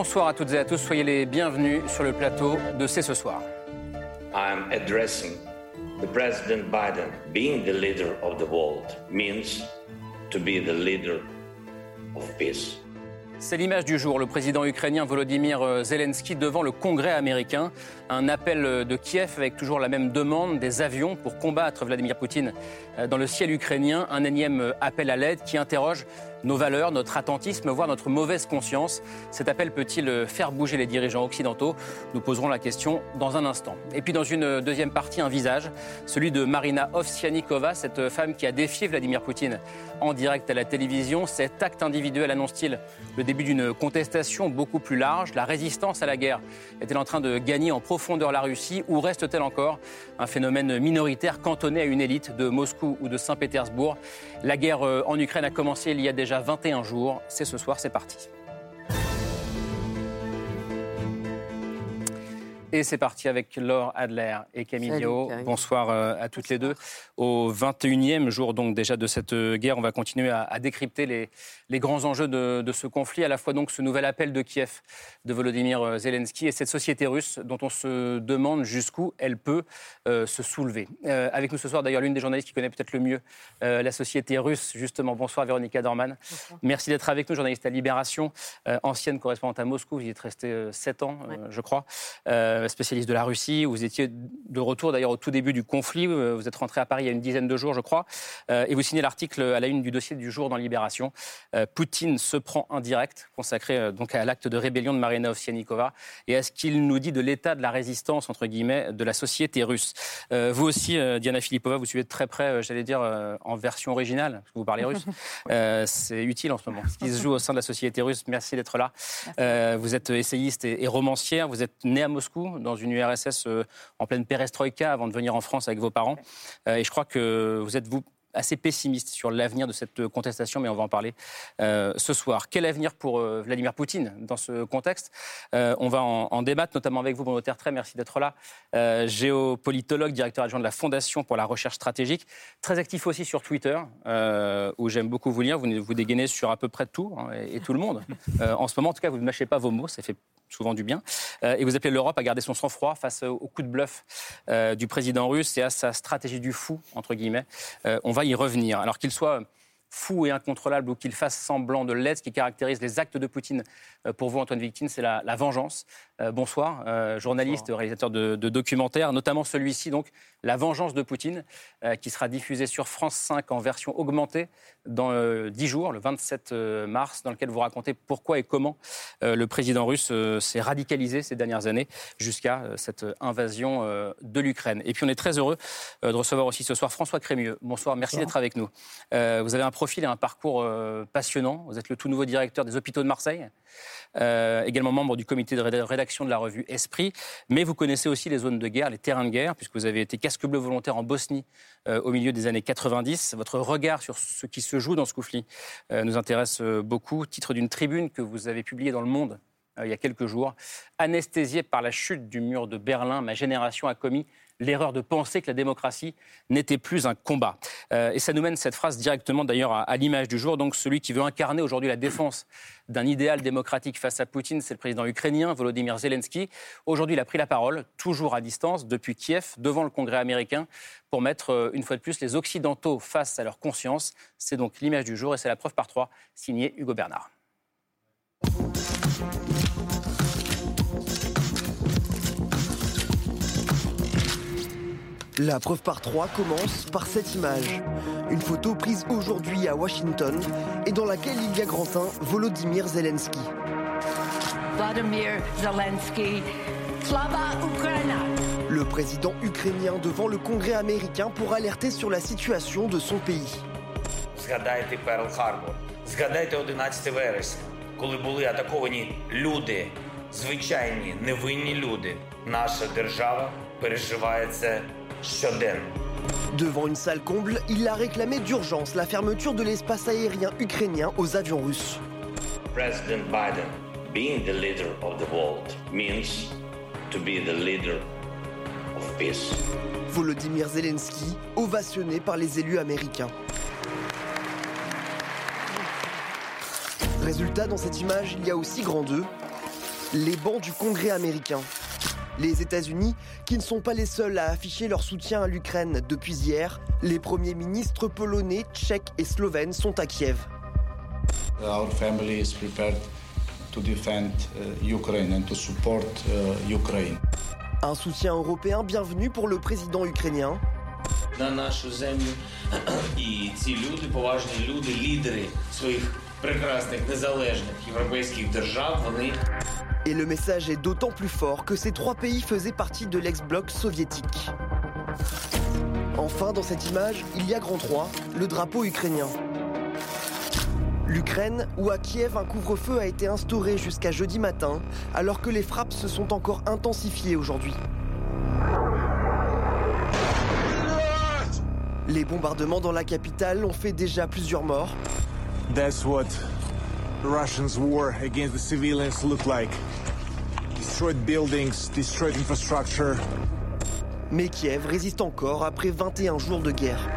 Bonsoir à toutes et à tous, soyez les bienvenus sur le plateau de C'est ce soir. I am addressing the President Biden. Being the leader of the world means to be the leader of peace. C'est l'image du jour, le président ukrainien Volodymyr Zelensky devant le Congrès américain. Un appel de Kiev avec toujours la même demande, des avions pour combattre Vladimir Poutine dans le ciel ukrainien. Un énième appel à l'aide qui interroge nos valeurs, notre attentisme, voire notre mauvaise conscience. Cet appel peut-il faire bouger les dirigeants occidentaux? Nous poserons la question dans un instant. Et puis dans une deuxième partie, un visage, celui de Marina Ovsianikova, cette femme qui a défié Vladimir Poutine en direct à la télévision. Cet acte individuel annonce-t-il le début d'une contestation beaucoup plus large? La résistance à la guerre est-elle en train de gagner en profondeur la Russie ou reste-t-elle encore un phénomène minoritaire cantonné à une élite de Moscou ou de Saint-Pétersbourg? La guerre euh, en Ukraine a commencé il y a déjà 21 jours. C'est ce soir, c'est parti. Et c'est parti avec Laure Adler et Camille Bonsoir euh, à toutes les deux. Au 21e jour donc déjà de cette euh, guerre, on va continuer à, décrypter les, les, grands enjeux de, ce conflit, à la fois donc ce nouvel appel de Kiev de Volodymyr euh, Zelensky et cette société russe dont on se demande jusqu'où elle peut se soulever. avec nous ce soir d'ailleurs l'une des journalistes qui connaît peut-être le mieux la société russe, justement. Bonsoir Véronica Dorman. Merci d'être avec nous, journaliste à Libération, ancienne correspondante à Moscou. Vous y êtes restée 7 ans, je crois. Euh, spécialiste de la Russie. Vous étiez de retour d'ailleurs au tout début du conflit. Euh, vous êtes rentré à Paris il y a une dizaine de jours, je crois. Euh, et vous signez l'article à la une du dossier du jour dans Libération. Poutine se prend indirect, consacré donc à l'acte de rébellion de Marina Ovsianikova et à ce qu'il nous dit de l'état de la résistance, entre guillemets, de la société russe. vous aussi, Diana Filipova, vous suivez de très près, j'allais dire, en version originale, parce que vous parlez russe. C'est utile en ce moment. Ce qui se joue au sein de la société russe. Merci d'être là. vous êtes essayiste et, et romancière. Vous êtes né à Moscou, dans une URSS euh, en pleine perestroïka avant de venir en France avec vos parents. Euh, et je crois que vous êtes, vous, assez pessimiste sur l'avenir de cette contestation, mais on va en parler euh, ce soir. Quel avenir pour Vladimir Poutine dans ce contexte? On va en, débattre, notamment avec vous, Bruno Tertrais, merci d'être là. géopolitologue, directeur adjoint de la Fondation pour la recherche stratégique, très actif aussi sur Twitter, où j'aime beaucoup vous lire. Vous, vous dégainez sur à peu près tout hein, et, et, tout le monde. en ce moment, en tout cas, vous ne mâchez pas vos mots, ça fait souvent du bien. Euh, et vous appelez l'Europe à garder son sang-froid face au coup de bluff euh, du président russe et à sa stratégie du fou, entre guillemets. Euh, on va y revenir. Alors qu'il soit fou et incontrôlable ou qu'il fasse semblant de l'être, ce qui caractérise les actes de Poutine euh, pour vous, Antoine Victine, c'est la, vengeance. Euh, bonsoir, euh, journaliste, réalisateur de, documentaires, notamment celui-ci, donc La vengeance de Poutine, qui sera diffusé sur France 5 en version augmentée dans 10 jours, le 27 mars, dans lequel vous racontez pourquoi et comment le président russe s'est radicalisé ces dernières années jusqu'à cette invasion de l'Ukraine. Et puis on est très heureux de recevoir aussi ce soir François Crémieux. Bonsoir, merci d'être avec nous. vous avez un profil et un parcours passionnant. Vous êtes le tout nouveau directeur des hôpitaux de Marseille. Euh, également membre du comité de rédaction de la revue Esprit. Mais vous connaissez aussi les zones de guerre, les terrains de guerre, puisque vous avez été casque bleu volontaire en Bosnie euh, au milieu des années 90. Votre regard sur ce qui se joue dans ce conflit euh, nous intéresse beaucoup. Titre d'une tribune que vous avez publiée dans Le Monde il y a quelques jours. Anesthésié par la chute du mur de Berlin, ma génération a commis l'erreur de penser que la démocratie n'était plus un combat. Euh, et ça nous mène cette phrase directement d'ailleurs à, l'image du jour. Donc celui qui veut incarner aujourd'hui la défense d'un idéal démocratique face à Poutine, c'est le président ukrainien Volodymyr Zelensky. Aujourd'hui, il a pris la parole, toujours à distance, depuis Kiev, devant le Congrès américain, pour mettre euh, une fois de plus les Occidentaux face à leur conscience. C'est donc l'image du jour et c'est la preuve par trois, signée Hugo Bernard. La preuve par trois commence par cette image. Une photo prise aujourd'hui à Washington et dans laquelle il y a Grantin Volodymyr Zelensky. Vladimir Zelensky, Slava Ukraina. Le Le président ukrainien devant le Congrès américain pour alerter sur la situation de son pays. Згадайте Перл Харбор, згадайте 11 вересня, коли були атаковані люди, звичайні невинні люди. Наша держава переживає це Devant une salle comble, il a réclamé d'urgence la fermeture de l'espace aérien ukrainien aux avions russes. President Biden, leader. Volodymyr Zelensky, ovationné par les élus américains. Résultat, dans cette image, il y a aussi grand 2, les bancs du Congrès américain Les États-Unis, qui ne sont pas les seuls à afficher leur soutien à l'Ukraine depuis hier, les premiers ministres polonais, tchèques et slovènes sont à Kiev. Our family is prepared to defend uh, Ukraine and to support uh, Ukraine. Un soutien européen bienvenu pour le président ukrainien. На нашу землю і ці люди, поважні люди, лідери своїх прекрасних незалежних європейських держав, вони Et le message est d'autant plus fort que ces trois pays faisaient partie de l'ex-bloc soviétique. Enfin, dans cette image, il y a grand 3, le drapeau ukrainien. L'Ukraine, où à Kiev un couvre-feu a été instauré jusqu'à jeudi matin, alors que les frappes se sont encore intensifiées aujourd'hui. Les bombardements dans la capitale ont fait déjà plusieurs morts. That's what Russians' war against the civilians like. Destroyed buildings, destroyed infrastructure. Mais Kiev résiste encore après 21 jours de guerre.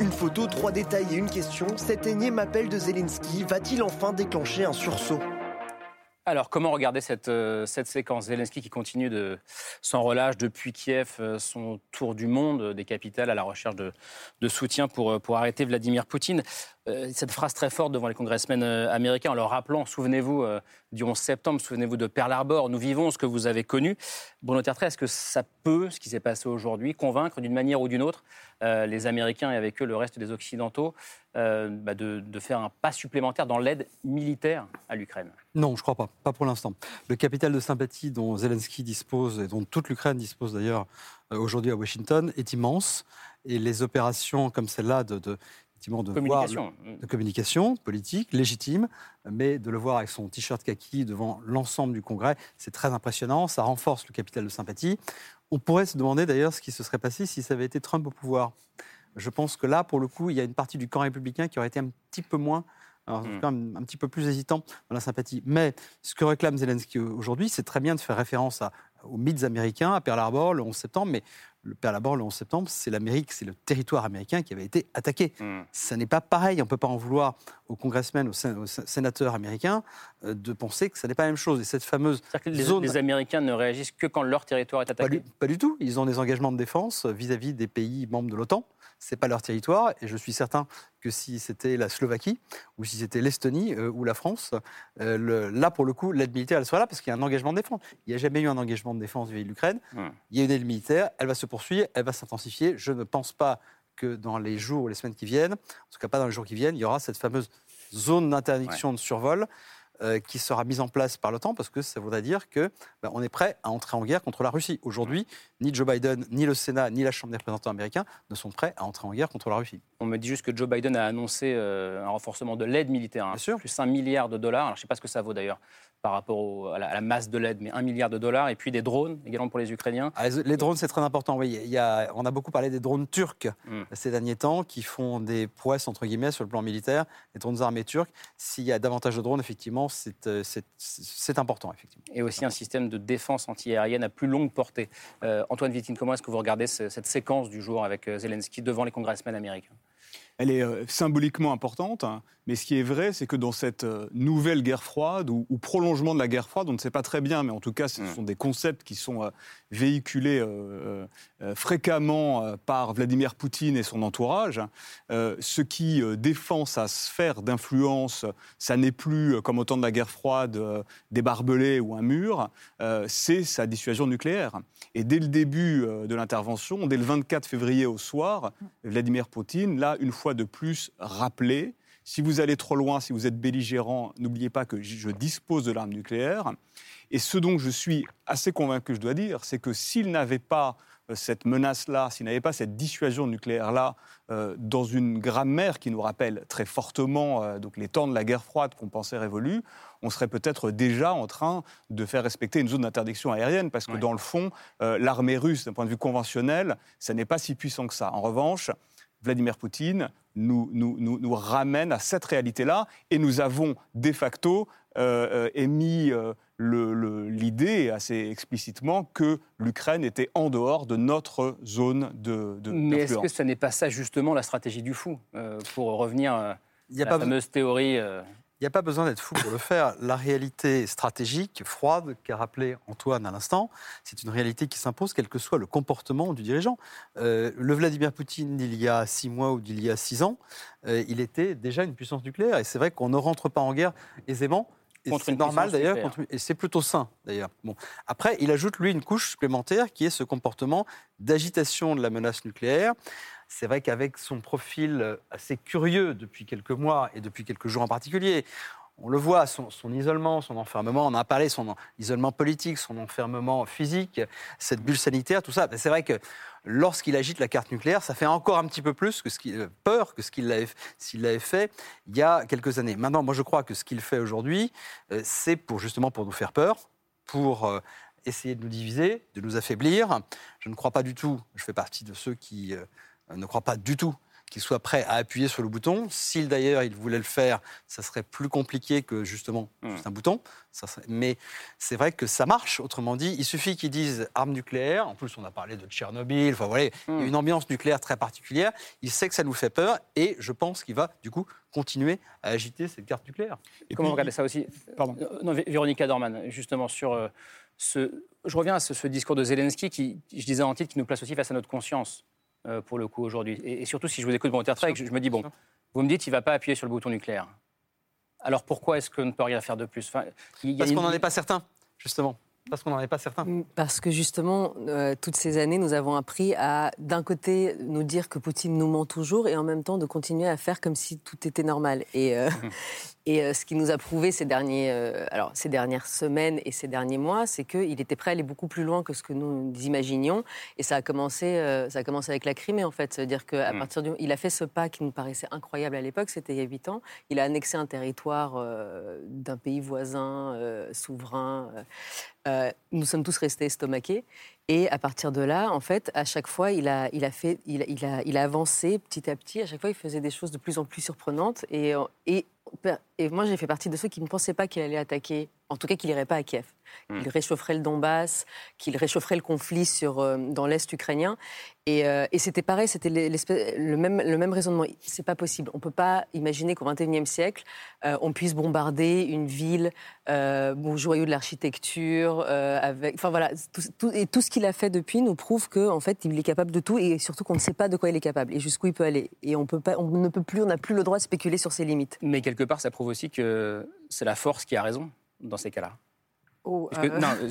Une photo, trois détails et une question. Cet énième appel de Zelensky va-t-il enfin déclencher un sursaut? Alors, comment regarder cette, euh, cette séquence? Zelensky qui continue de sans relâche depuis Kiev, euh, son tour du monde euh, des capitales à la recherche de, soutien pour arrêter Vladimir Poutine. Cette phrase très forte devant les congressmen américains en leur rappelant, souvenez-vous du 11 septembre, souvenez-vous de Pearl Harbor, nous vivons ce que vous avez connu. Bruno Tertrais, est-ce que ça peut, ce qui s'est passé aujourd'hui, convaincre d'une manière ou d'une autre les Américains et avec eux le reste des Occidentaux bah, de, faire un pas supplémentaire dans l'aide militaire à l'Ukraine? Non, je ne crois pas. Pas pour l'instant. Le capital de sympathie dont Zelensky dispose, et dont toute l'Ukraine dispose d'ailleurs euh, aujourd'hui à Washington, est immense. Et les opérations comme celle-là de, de communication. de communication politique, légitime, mais de le voir avec son t-shirt kaki devant l'ensemble du Congrès, c'est très impressionnant. Ça renforce le capital de sympathie. On pourrait se demander d'ailleurs ce qui se serait passé si ça avait été Trump au pouvoir. Je pense que là, pour le coup, il y a une partie du camp républicain qui aurait été un petit peu moins alors, quand même un petit peu plus hésitant dans la sympathie. Mais ce que réclame Zelensky aujourd'hui, c'est très bien de faire référence aux mythes américains, à Pearl Harbor le 11 septembre, mais le Pearl Harbor le 11 septembre, c'est l'Amérique, c'est le territoire américain qui avait été attaqué. Hmm. Ça n'est pas pareil, on ne peut pas en vouloir aux congressmen, aux, sénateurs américains euh, de penser que ça n'est pas la même chose. Et cette fameuse que les, zone... les, Américains ne réagissent que quand leur territoire est attaqué pas du, tout, ils ont des engagements de défense vis à -vis des pays membres de l'OTAN c'est pas leur territoire. Et je suis certain que si c'était la Slovaquie ou si c'était l'Estonie euh, ou la France, euh, là pour le coup, l'aide militaire elle sera là parce qu'il y a un engagement de défense. Il n'y a jamais eu un engagement de défense vis-à-vis de l'Ukraine. Il y a une aide militaire, elle va se poursuivre, elle va s'intensifier. Je ne pense pas que dans les jours ou les semaines qui viennent, en tout cas pas dans les jours qui viennent, il y aura cette fameuse zone d'interdiction de survol euh, qui sera mise en place par l'OTAN parce que ça voudrait dire que bah, on est prêt à entrer en guerre contre la Russie. Aujourd'hui, ni Joe Biden, ni le Sénat, ni la Chambre des représentants américains ne sont prêts à entrer en guerre contre la Russie. On me dit juste que Joe Biden a annoncé euh, un renforcement de l'aide militaire, hein, plus 1 milliard de dollars. Alors, je ne sais pas ce que ça vaut d'ailleurs par rapport à, la, masse de l'aide, mais 1 milliard de dollars, et puis des drones également pour les Ukrainiens. Ah, les drones, c'est très important. Oui, il y a, on a beaucoup parlé des drones turcs hmm. ces derniers temps, qui font des prouesses, entre guillemets, sur le plan militaire, les drones armés turcs. S'il y a davantage de drones, effectivement, c'est euh, important. Effectivement. Et aussi un système de défense antiaérienne à plus longue portée. Euh, Antoine Vitin, comment est-ce que vous regardez cette séquence du jour avec euh, Zelensky devant les congressmen américains? Elle est symboliquement importante, hein. mais ce qui est vrai, c'est que dans cette nouvelle guerre froide ou, prolongement de la guerre froide, on ne sait pas très bien, mais en tout cas, ce mm. sont des concepts qui sont véhiculés fréquemment par Vladimir Poutine et son entourage. ce qui défend sa sphère d'influence, ça n'est plus, comme au temps de la guerre froide, des barbelés ou un mur, c'est sa dissuasion nucléaire. Et dès le début de l'intervention, dès le 24 février au soir, Vladimir Poutine l'a une fois de plus rappelé si vous allez trop loin, si vous êtes belligérant, n'oubliez pas que je dispose de l'arme nucléaire. Et ce dont je suis assez convaincu, je dois dire, c'est que s'il n'avait pas euh, cette menace-là, s'il n'avait pas cette dissuasion nucléaire-là euh, dans une grammaire qui nous rappelle très fortement euh, donc les temps de la guerre froide qu'on pensait révolus, on serait peut-être déjà en train de faire respecter une zone d'interdiction aérienne, parce que dans le fond, l'armée russe, d'un point de vue conventionnel, ça n'est pas si puissant que ça. En revanche, Vladimir Poutine nous, nous, nous, ramène à cette réalité-là, et nous avons de facto émis l'idée assez explicitement que l'Ukraine était en dehors de notre zone de, de Mais est-ce que ce n'est pas ça justement la stratégie du fou euh, Pour revenir à la fameuse théorie... Euh, il n'y a pas besoin d'être fou pour le faire. La réalité stratégique, froide, qu'a rappelé Antoine à l'instant, c'est une réalité qui s'impose quel que soit le comportement du dirigeant. Euh, le Vladimir Poutine d'il y a six mois ou d'il y a six ans, il était déjà une puissance nucléaire. Et c'est vrai qu'on ne rentre pas en guerre aisément c'est normal d'ailleurs, et c'est plutôt sain d'ailleurs. Bon. Après, il ajoute lui une couche supplémentaire qui est ce comportement d'agitation de la menace nucléaire. C'est vrai qu'avec son profil assez curieux depuis quelques mois et depuis quelques jours en particulier, on le voit, son, isolement, son enfermement, on en a parlé, son isolement politique, son enfermement physique, cette bulle sanitaire, tout ça. C'est vrai que lorsqu'il agite la carte nucléaire, ça fait encore un petit peu plus que ce euh, peur que ce qu'il s'il l'avait fait il y a quelques années. Maintenant, moi, je crois que ce qu'il fait aujourd'hui, euh, c'est pour justement pour nous faire peur, pour euh, essayer de nous diviser, de nous affaiblir. Je ne crois pas du tout. Je fais partie de ceux qui ne croient pas du tout qu'il soit prêt à appuyer sur le bouton. S'il d'ailleurs il voulait le faire, ça serait plus compliqué que justement hmm. juste un bouton. Mais c'est vrai que ça marche. Autrement dit, il suffit qu'ils disent arme nucléaire. En plus, on a parlé de Tchernobyl. Enfin voilà, il y a hmm. une ambiance nucléaire très particulière. Il sait que ça nous fait peur et je pense qu'il va du coup continuer à agiter cette carte nucléaire. Et Comment vous regardez ça aussi? Pardon. Euh, non, Véronica Dorman, justement sur euh, ce. Je reviens à ce, ce discours de Zelensky qui, je disais en titre, qui nous place aussi face à notre conscience. Euh, pour le coup aujourd'hui. Et, surtout, si je vous écoute mon je, je me dis, bon, vous me dites, qu'il ne va pas appuyer sur le bouton nucléaire. Alors pourquoi est-ce qu'on ne peut rien faire de plus? Enfin, Parce qu'on n'en est pas certain, justement. Parce qu'on n'en est pas certain. Mm, parce que justement, euh, toutes ces années, nous avons appris à, d'un côté, nous dire que Poutine nous ment toujours et en même temps de continuer à faire comme si tout était normal. Et, euh, Et euh, ce qui nous a prouvé ces, derniers, euh, alors, ces dernières semaines et ces derniers mois, c'est qu'il était prêt à aller beaucoup plus loin que ce que nous imaginions. Et ça a commencé, euh, ça a commencé avec la Crimée, en fait. C'est-à-dire qu'à mm. partir du... Il a fait ce pas qui nous paraissait incroyable à l'époque, c'était il y a huit ans. Il a annexé un territoire d'un pays voisin, souverain. Nous sommes tous restés estomaqués. Et à partir de là, en fait, à chaque fois, il a, il a, fait, il, il a, il a avancé petit à petit. À chaque fois, il faisait des choses de plus en plus surprenantes. Et, et et moi, j'ai fait partie de ceux qui ne pensaient pas qu'il allait attaquer, en tout cas qu'il n'irait pas à Kiev. Hmm. Qu'il réchaufferait le Donbass, qu'il réchaufferait le conflit sur, euh, dans l'Est ukrainien. Et, euh, et c'était pareil, c'était le même, le même raisonnement. C'est pas possible. On peut pas imaginer qu'au XXIe siècle, euh, on puisse bombarder une ville, bon, joyau de l'architecture, avec, enfin voilà, tout, et tout ce qu'il a fait depuis nous prouve qu'en en fait, il est capable de tout et surtout qu'on ne sait pas de quoi il est capable et jusqu'où il peut aller. Et on peut pas, on ne peut plus, on n'a plus le droit de spéculer sur ses limites. Mais quelque part, ça prouve aussi que c'est la force qui a raison dans ces cas-là. Oh, euh,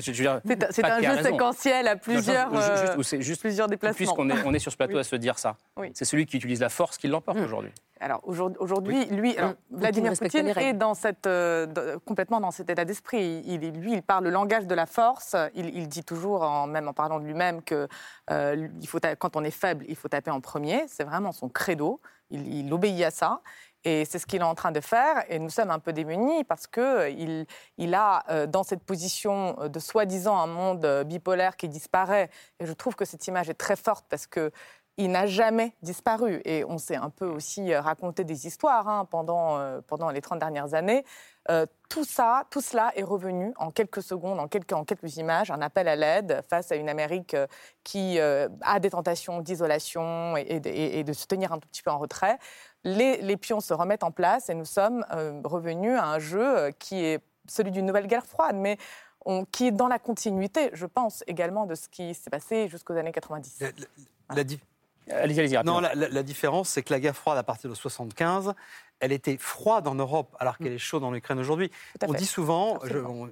c'est un jeu séquentiel à plusieurs, euh, juste, plusieurs déplacements. Puisqu'on est, on est sur ce plateau à se dire ça. C'est celui qui utilise la force qui l'emporte mm. aujourd'hui. Alors aujourd'hui, lui, mm. Vladimir Poutine est dans cette, euh, complètement dans cet état d'esprit. Il, lui, il parle le langage de la force. Il, dit toujours, en, même en parlant de lui-même, que il faut, quand on est faible, il faut taper en premier. C'est vraiment son credo. Il, il obéit à ça. Et c'est ce qu'il est en train de faire. Et nous sommes un peu démunis parce qu'il euh, il a, euh, dans cette position euh, de soi-disant un monde bipolaire qui disparaît, et je trouve que cette image est très forte parce que il n'a jamais disparu. Et on s'est un peu aussi raconté des histoires hein, pendant, les 30 dernières années. tout ça, tout cela est revenu en quelques secondes, en quelques, en quelques images, un appel à l'aide face à une Amérique qui a des tentations d'isolation et, et, de se tenir un tout petit peu en retrait les, pions se remettent en place et nous sommes euh, revenus à un jeu euh, qui est celui d'une nouvelle guerre froide, mais qui est dans la continuité, je pense, également de ce qui s'est passé jusqu'aux années 90. La, Non, la, différence, c'est que la guerre froide, à partir de 75, elle était froide en Europe alors qu'elle est chaude en Ukraine aujourd'hui. On dit souvent,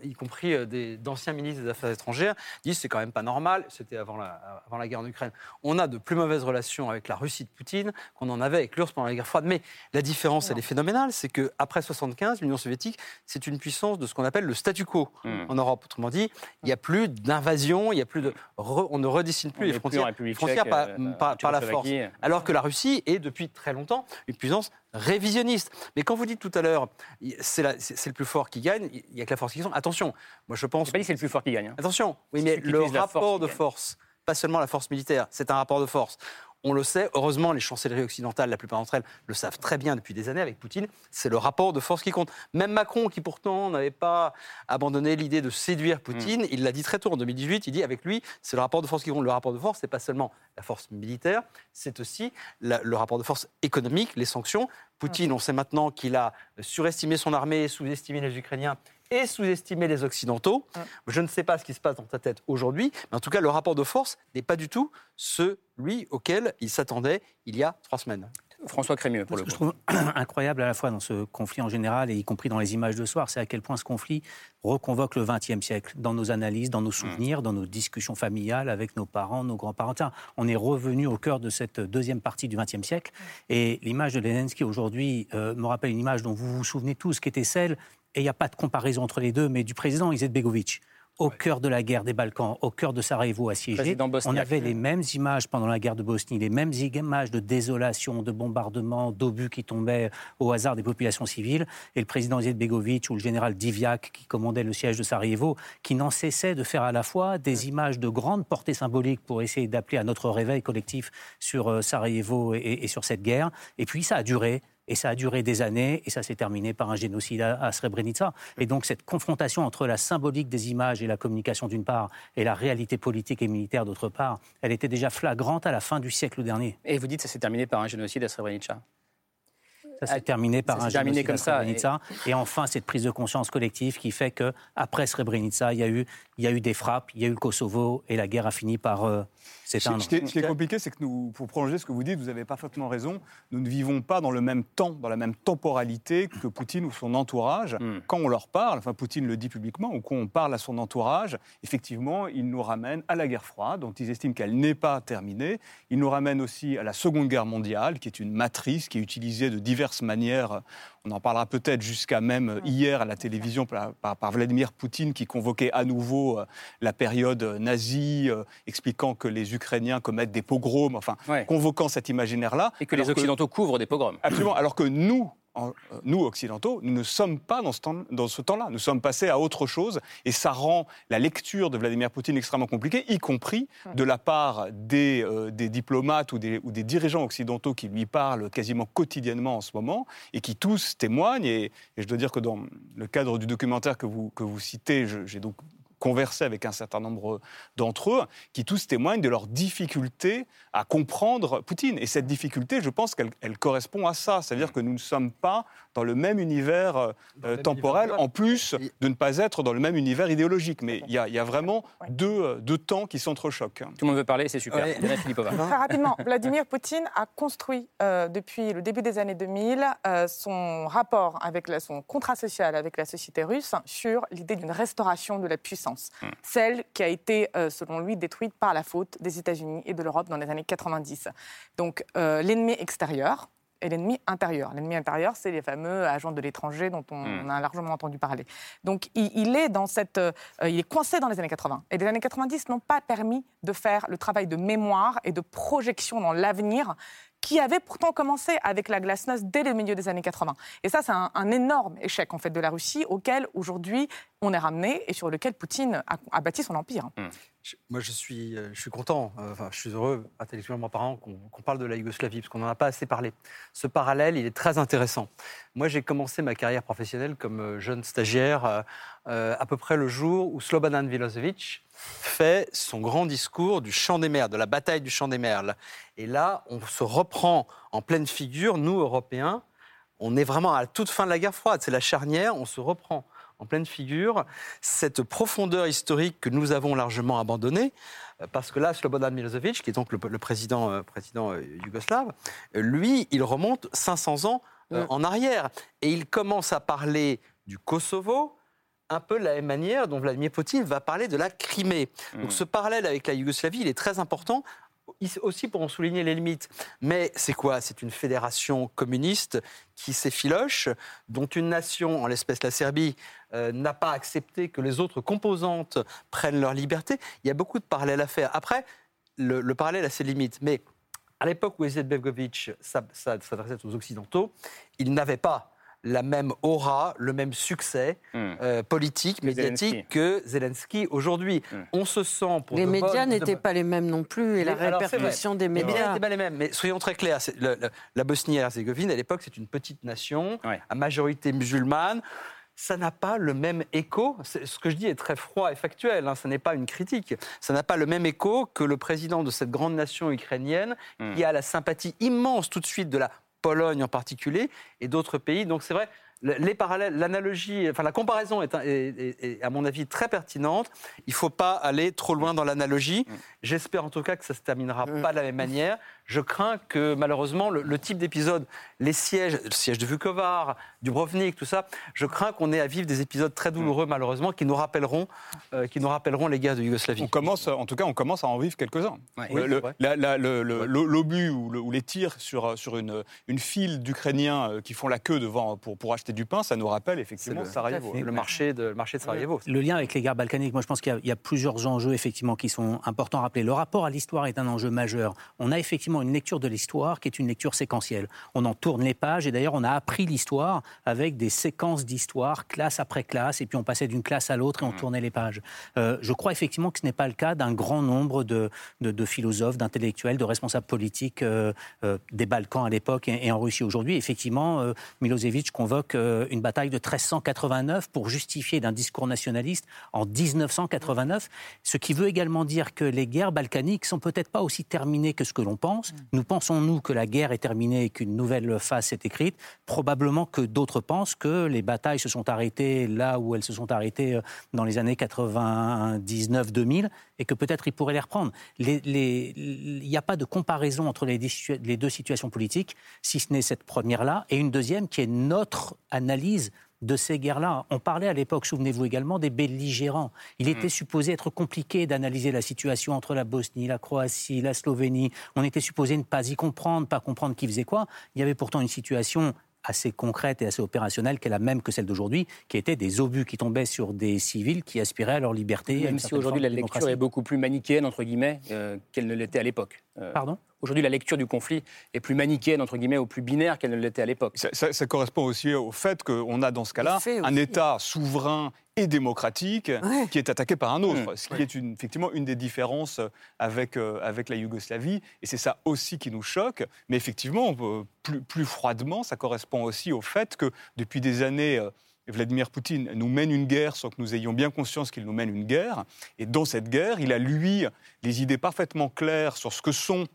y compris euh, d'anciens ministres des Affaires étrangères, disent c'est quand même pas normal, c'était avant la, avant la guerre en Ukraine. On a de plus mauvaises relations avec la Russie de Poutine qu'on en avait avec l'URSS pendant la guerre froide. Mais la différence, elle est phénoménale, c'est qu'après 75, l'Union soviétique, c'est une puissance de ce qu'on appelle le statu quo hmm. en Europe. Autrement dit, il n'y a plus d'invasion, il y a plus de, on ne redessine plus les frontières, frontières par, euh, par la force. Alors que la Russie est depuis très longtemps une puissance révisionniste. Mais quand vous dites tout à l'heure, c'est le plus fort qui gagne, il n'y a que la force qui gagne. Attention, moi je pense. pas dit c'est le plus fort qui gagne. Hein. Attention, oui, mais le rapport de force, pas seulement la force militaire, c'est un rapport de force. On le sait, heureusement, les chancelleries occidentales, la plupart d'entre elles, le savent très bien depuis des années avec Poutine. C'est le rapport de force qui compte. Même Macron, qui pourtant n'avait pas abandonné l'idée de séduire Poutine, mm. il l'a dit très tôt en 2018. Il dit avec lui, c'est le rapport de force qui compte. Le rapport de force, c'est pas seulement la force militaire, c'est aussi le rapport de force économique, les sanctions. Poutine, mm. on sait maintenant qu'il a surestimé son armée, sous-estimé les Ukrainiens et sous-estimé les Occidentaux. Mm. Je ne sais pas ce qui se passe dans ta tête aujourd'hui, mais en tout cas, le rapport de force n'est pas du tout celui auquel il s'attendait il y a trois semaines. François Crémieux, pour le coup. Ce que je trouve incroyable à la fois dans ce conflit en général et y compris dans les images de soir, c'est à quel point ce conflit reconvoque le XXe siècle dans nos analyses, dans nos souvenirs, mm. dans nos discussions familiales avec nos parents, nos grands-parents. On est revenu au cœur de cette deuxième partie du XXe siècle. Et l'image de Zelensky aujourd'hui euh, me rappelle une image dont vous vous souvenez tous, qui était celle et il n'y a pas de comparaison entre les deux, mais du président Izetbegovic au cœur de la guerre des Balkans, au cœur de Sarajevo assiégé, on avait les mêmes images pendant la guerre de Bosnie, les mêmes images de désolation, de bombardement, d'obus qui tombaient au hasard des populations civiles, et le président Izetbegovic ou le général Diviak qui commandait le siège de Sarajevo, qui n'en cessait de faire à la fois des images de grande portée symbolique pour essayer d'appeler à notre réveil collectif sur euh, Sarajevo et sur cette guerre, et puis ça a duré, et ça a duré des années et ça s'est terminé par un génocide à, Srebrenica. Et donc cette confrontation entre la symbolique des images et la communication d'une part et la réalité politique et militaire d'autre part, elle était déjà flagrante à la fin du siècle dernier. Et vous dites que ça s'est terminé par un génocide à Srebrenica ça s'est terminé par un terminé comme ça. Et... enfin, cette prise de conscience collective qui fait que après Srebrenica, il y a eu, il y a eu des frappes, il y a eu le Kosovo et la guerre a fini par euh, ce qui, est, compliqué, c'est que nous, pour prolonger ce que vous dites, vous avez parfaitement raison. Nous ne vivons pas dans le même temps, dans la même temporalité que Poutine ou son entourage. Hmm. Quand on leur parle, enfin Poutine le dit publiquement, ou quand on parle à son entourage, effectivement, il nous ramène à la guerre froide, dont ils estiment qu'elle n'est pas terminée. Il nous ramène aussi à la Seconde Guerre mondiale, qui est une matrice qui est utilisée de diverses manières on en parlera peut-être jusqu'à même hier à la télévision par, Vladimir Poutine qui convoquait à nouveau euh, la période nazie, euh, expliquant que les Ukrainiens commettent des pogroms, enfin convoquant cet imaginaire-là. Et que les Occidentaux couvrent des pogroms. Absolument. Alors que nous, euh, nous, occidentaux, nous ne sommes pas dans ce, temps, dans ce temps-là. Nous sommes passés à autre chose et ça rend la lecture de Vladimir Poutine extrêmement compliquée, y compris de la part des, euh, des diplomates ou des, ou des, dirigeants occidentaux qui lui parlent quasiment quotidiennement en ce moment et qui tous témoignent. Et, et je dois dire que dans le cadre du documentaire que vous, que vous citez, j'ai donc conversé avec un certain nombre d'entre eux, qui tous témoignent de leur difficulté à comprendre Poutine. Et cette difficulté, je pense qu'elle correspond à ça. C'est-à-dire que nous ne sommes pas dans le même univers euh, temporel, en plus de ne pas être dans le même univers idéologique. Mais il y, y, a vraiment deux, deux, temps qui s'entrechoquent. Tout le monde veut parler, c'est super. Très rapidement, Vladimir Poutine a construit euh, depuis le début des années 2000 euh, son rapport avec la, son contrat social avec la société russe sur l'idée d'une restauration de la puissance, hmm. celle qui a été, selon lui, détruite par la faute des États-Unis et de l'Europe dans les années 90. Donc l'ennemi extérieur, et l'ennemi intérieur. L'ennemi intérieur, c'est les fameux agents de l'étranger dont on, hmm. a largement entendu parler. Donc il, est dans cette, euh, il est coincé dans les années 80. Et les années 90 n'ont pas permis de faire le travail de mémoire et de projection dans l'avenir qui avait pourtant commencé avec la glasnost dès le milieu des années 80. Et ça, c'est un, énorme échec en fait de la Russie auquel aujourd'hui on est ramené et sur lequel Poutine a, bâti son empire. Moi, je suis, euh, je suis content, euh, enfin, je suis heureux, intellectuellement parlant, qu'on parle de la Yougoslavie, parce qu'on n'en a pas assez parlé. Ce parallèle, il est très intéressant. Moi, j'ai commencé ma carrière professionnelle comme euh, jeune stagiaire à peu près le jour où Slobodan Milosevic fait son grand discours du champ des Merles, de la bataille du champ des Merles. Et là, on se reprend en pleine figure, nous, Européens, on est vraiment à la toute fin de la guerre froide, c'est la charnière, on se reprend en pleine figure cette profondeur historique que nous avons largement abandonnée, euh, parce que là, Slobodan Milosevic, qui est donc le, président, euh, président euh, yougoslave, lui, il remonte 500 ans mm. en arrière. Et il commence à parler du Kosovo, un peu de la même manière dont Vladimir Poutine va parler de la Crimée. Donc mm. ce parallèle avec la Yougoslavie, il est très important aussi pour en souligner les limites. Mais c'est quoi? C'est une fédération communiste qui s'effiloche, dont une nation, en l'espèce la Serbie, euh, n'a pas accepté que les autres composantes prennent leur liberté. Il y a beaucoup de parallèles à faire. Après, le, parallèle a ses limites. Mais à l'époque où Izetbegovic s'adressait aux Occidentaux, il n'avait pas la même aura, le même succès hmm. euh, politique, médiatique que Zelensky aujourd'hui. Hmm. On se sent pour les médias n'étaient pas les mêmes non plus et la répercussion des médias. Les médias n'étaient pas les mêmes. Mais soyons très clairs, la Bosnie-Herzégovine à l'époque c'est une petite nation à majorité musulmane ça n'a pas le même écho. Ce que je dis est très froid et factuel, hein, ce n'est pas une critique. Ça n'a pas le même écho que le président de cette grande nation ukrainienne hmm. qui a la sympathie immense tout de suite de la Pologne en particulier, et d'autres pays. Donc c'est vrai, les parallèles, l'analogie, enfin la comparaison est, est, à mon avis très pertinente. Il ne faut pas aller trop loin dans l'analogie. Mm. J'espère en tout cas que ça se terminera mm. pas de la même manière. Je crains que malheureusement le, type d'épisode, les sièges, le siège de Vukovar, Dubrovnik, tout ça, je crains qu'on ait à vivre des épisodes très douloureux malheureusement qui nous rappelleront, euh, qui nous rappelleront les guerres de Yougoslavie. On commence, en tout cas, on commence à en vivre quelques-uns. L'obus ou, les tirs sur, sur une, une file d'Ukrainiens euh, qui font la queue devant pour, pour acheter du pain, ça nous rappelle effectivement Sarajevo, le marché de, le marché de Sarajevo. Le lien avec les guerres balkaniques, moi je pense qu'il y, a plusieurs enjeux effectivement qui sont importants à rappeler. Le rapport à l'histoire est un enjeu majeur. On a effectivement une lecture de l'histoire qui est une lecture séquentielle. On en tourne les pages et d'ailleurs on a appris l'histoire avec des séquences d'histoire, classe après classe, et puis on passait d'une classe à l'autre et on mmh. tournait les pages. Euh, je crois effectivement que ce n'est pas le cas d'un grand nombre de, de, philosophes, d'intellectuels, de responsables politiques euh, euh, des Balkans à l'époque et, en Russie aujourd'hui. Effectivement, Milosevic convoque une bataille de 1389 pour justifier d'un discours nationaliste en 1989, ce qui veut également dire que les guerres balkaniques sont peut-être pas aussi terminées que ce que l'on pense. Nous pensons-nous que la guerre est terminée et qu'une nouvelle phase est écrite Probablement que d'autres pensent que les batailles se sont arrêtées là où elles se sont arrêtées euh, dans les années 99-2000 et que peut-être ils pourraient les reprendre. Il n'y a pas de comparaison entre les, les deux situations politiques, si ce n'est cette première-là, et une deuxième qui est notre analyse de ces guerres-là. On parlait à l'époque, souvenez-vous également, des belligérants. Il était mm. supposé être compliqué d'analyser la situation entre la Bosnie, la Croatie, la Slovénie. On était supposé ne pas y comprendre, pas comprendre qui faisait quoi. Il y avait pourtant une situation assez concrète et assez opérationnelle qu'elle a même que celle d'aujourd'hui, qui était des obus qui tombaient sur des civils qui aspiraient à leur liberté. Même si aujourd'hui la lecture est beaucoup plus manichéenne, entre guillemets, euh, qu'elle ne l'était à l'époque. Euh, Pardon? Aujourd'hui, la lecture du conflit est plus manichéenne, entre guillemets, ou plus binaire qu'elle ne l'était à l'époque. Ça, correspond aussi au fait qu'on a dans ce cas-là un État souverain et démocratique qui est attaqué par un autre, mmh. ce qui est une, effectivement une des différences avec, euh, avec la Yougoslavie. Et c'est ça aussi qui nous choque. Mais effectivement, plus, plus froidement, ça correspond aussi au fait que depuis des années... Euh, Vladimir Poutine nous mène une guerre sans que nous ayons bien conscience qu'il nous mène une guerre. Et dans cette guerre, il a, lui, les idées parfaitement claires sur ce que sont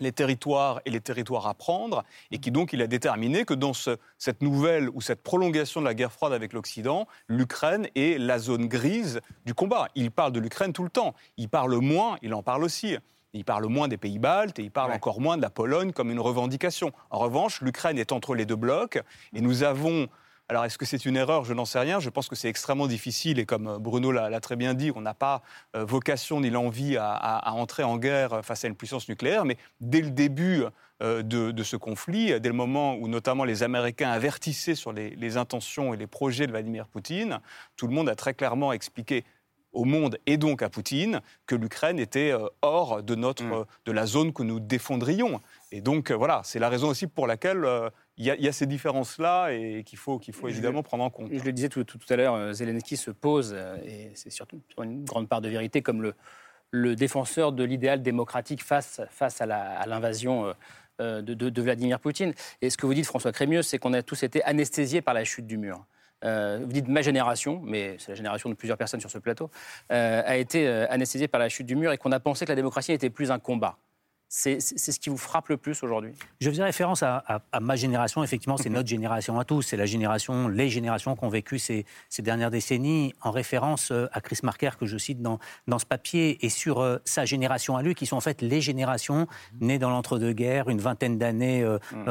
les territoires et les territoires à prendre, et qui donc il a déterminé que dans cette nouvelle ou cette prolongation de la guerre froide avec l'Occident, l'Ukraine est la zone grise du combat. Il parle de l'Ukraine tout le temps. Il parle moins, il en parle aussi. Il parle moins des pays baltes et il parle encore moins de la Pologne comme une revendication. En revanche, l'Ukraine est entre les deux blocs et nous avons alors, est-ce que c'est une erreur? Je n'en sais rien. Je pense que c'est extrêmement difficile et comme euh, Bruno l'a très bien dit, on n'a pas euh, vocation ni l'envie à, entrer en guerre face à une puissance nucléaire. Mais dès le début euh, de, ce conflit, dès le moment où notamment les Américains avertissaient sur les, intentions et les projets de Vladimir Poutine, tout le monde a très clairement expliqué au monde et donc à Poutine que l'Ukraine était hors de, notre, mm. de la zone que nous défendrions. Et donc voilà, c'est la raison aussi pour laquelle il y, a ces différences-là et qu'il faut, qu'il faut évidemment prendre en compte. Je le disais tout, à l'heure, euh, Zelensky se pose, euh, et c'est surtout une grande part de vérité, comme le, le défenseur de l'idéal démocratique face, face à l'invasion euh, de, Vladimir Poutine. Et ce que vous dites, François Crémieux, c'est qu'on a tous été anesthésiés par la chute du mur. vous dites ma génération, mais c'est la génération de plusieurs personnes sur ce plateau, a été anesthésiée par la chute du mur et qu'on a pensé que la démocratie n'était plus un combat. C'est ce qui vous frappe le plus aujourd'hui? Je faisais référence à, ma génération. Effectivement, c'est notre génération à tous. C'est la génération, les générations qui ont vécu ces, dernières décennies, en référence euh, à Chris Marker que je cite dans, dans ce papier, et sur euh, sa génération à lui, qui sont en fait les générations nées dans l'entre-deux-guerres, une vingtaine d'années euh, mm.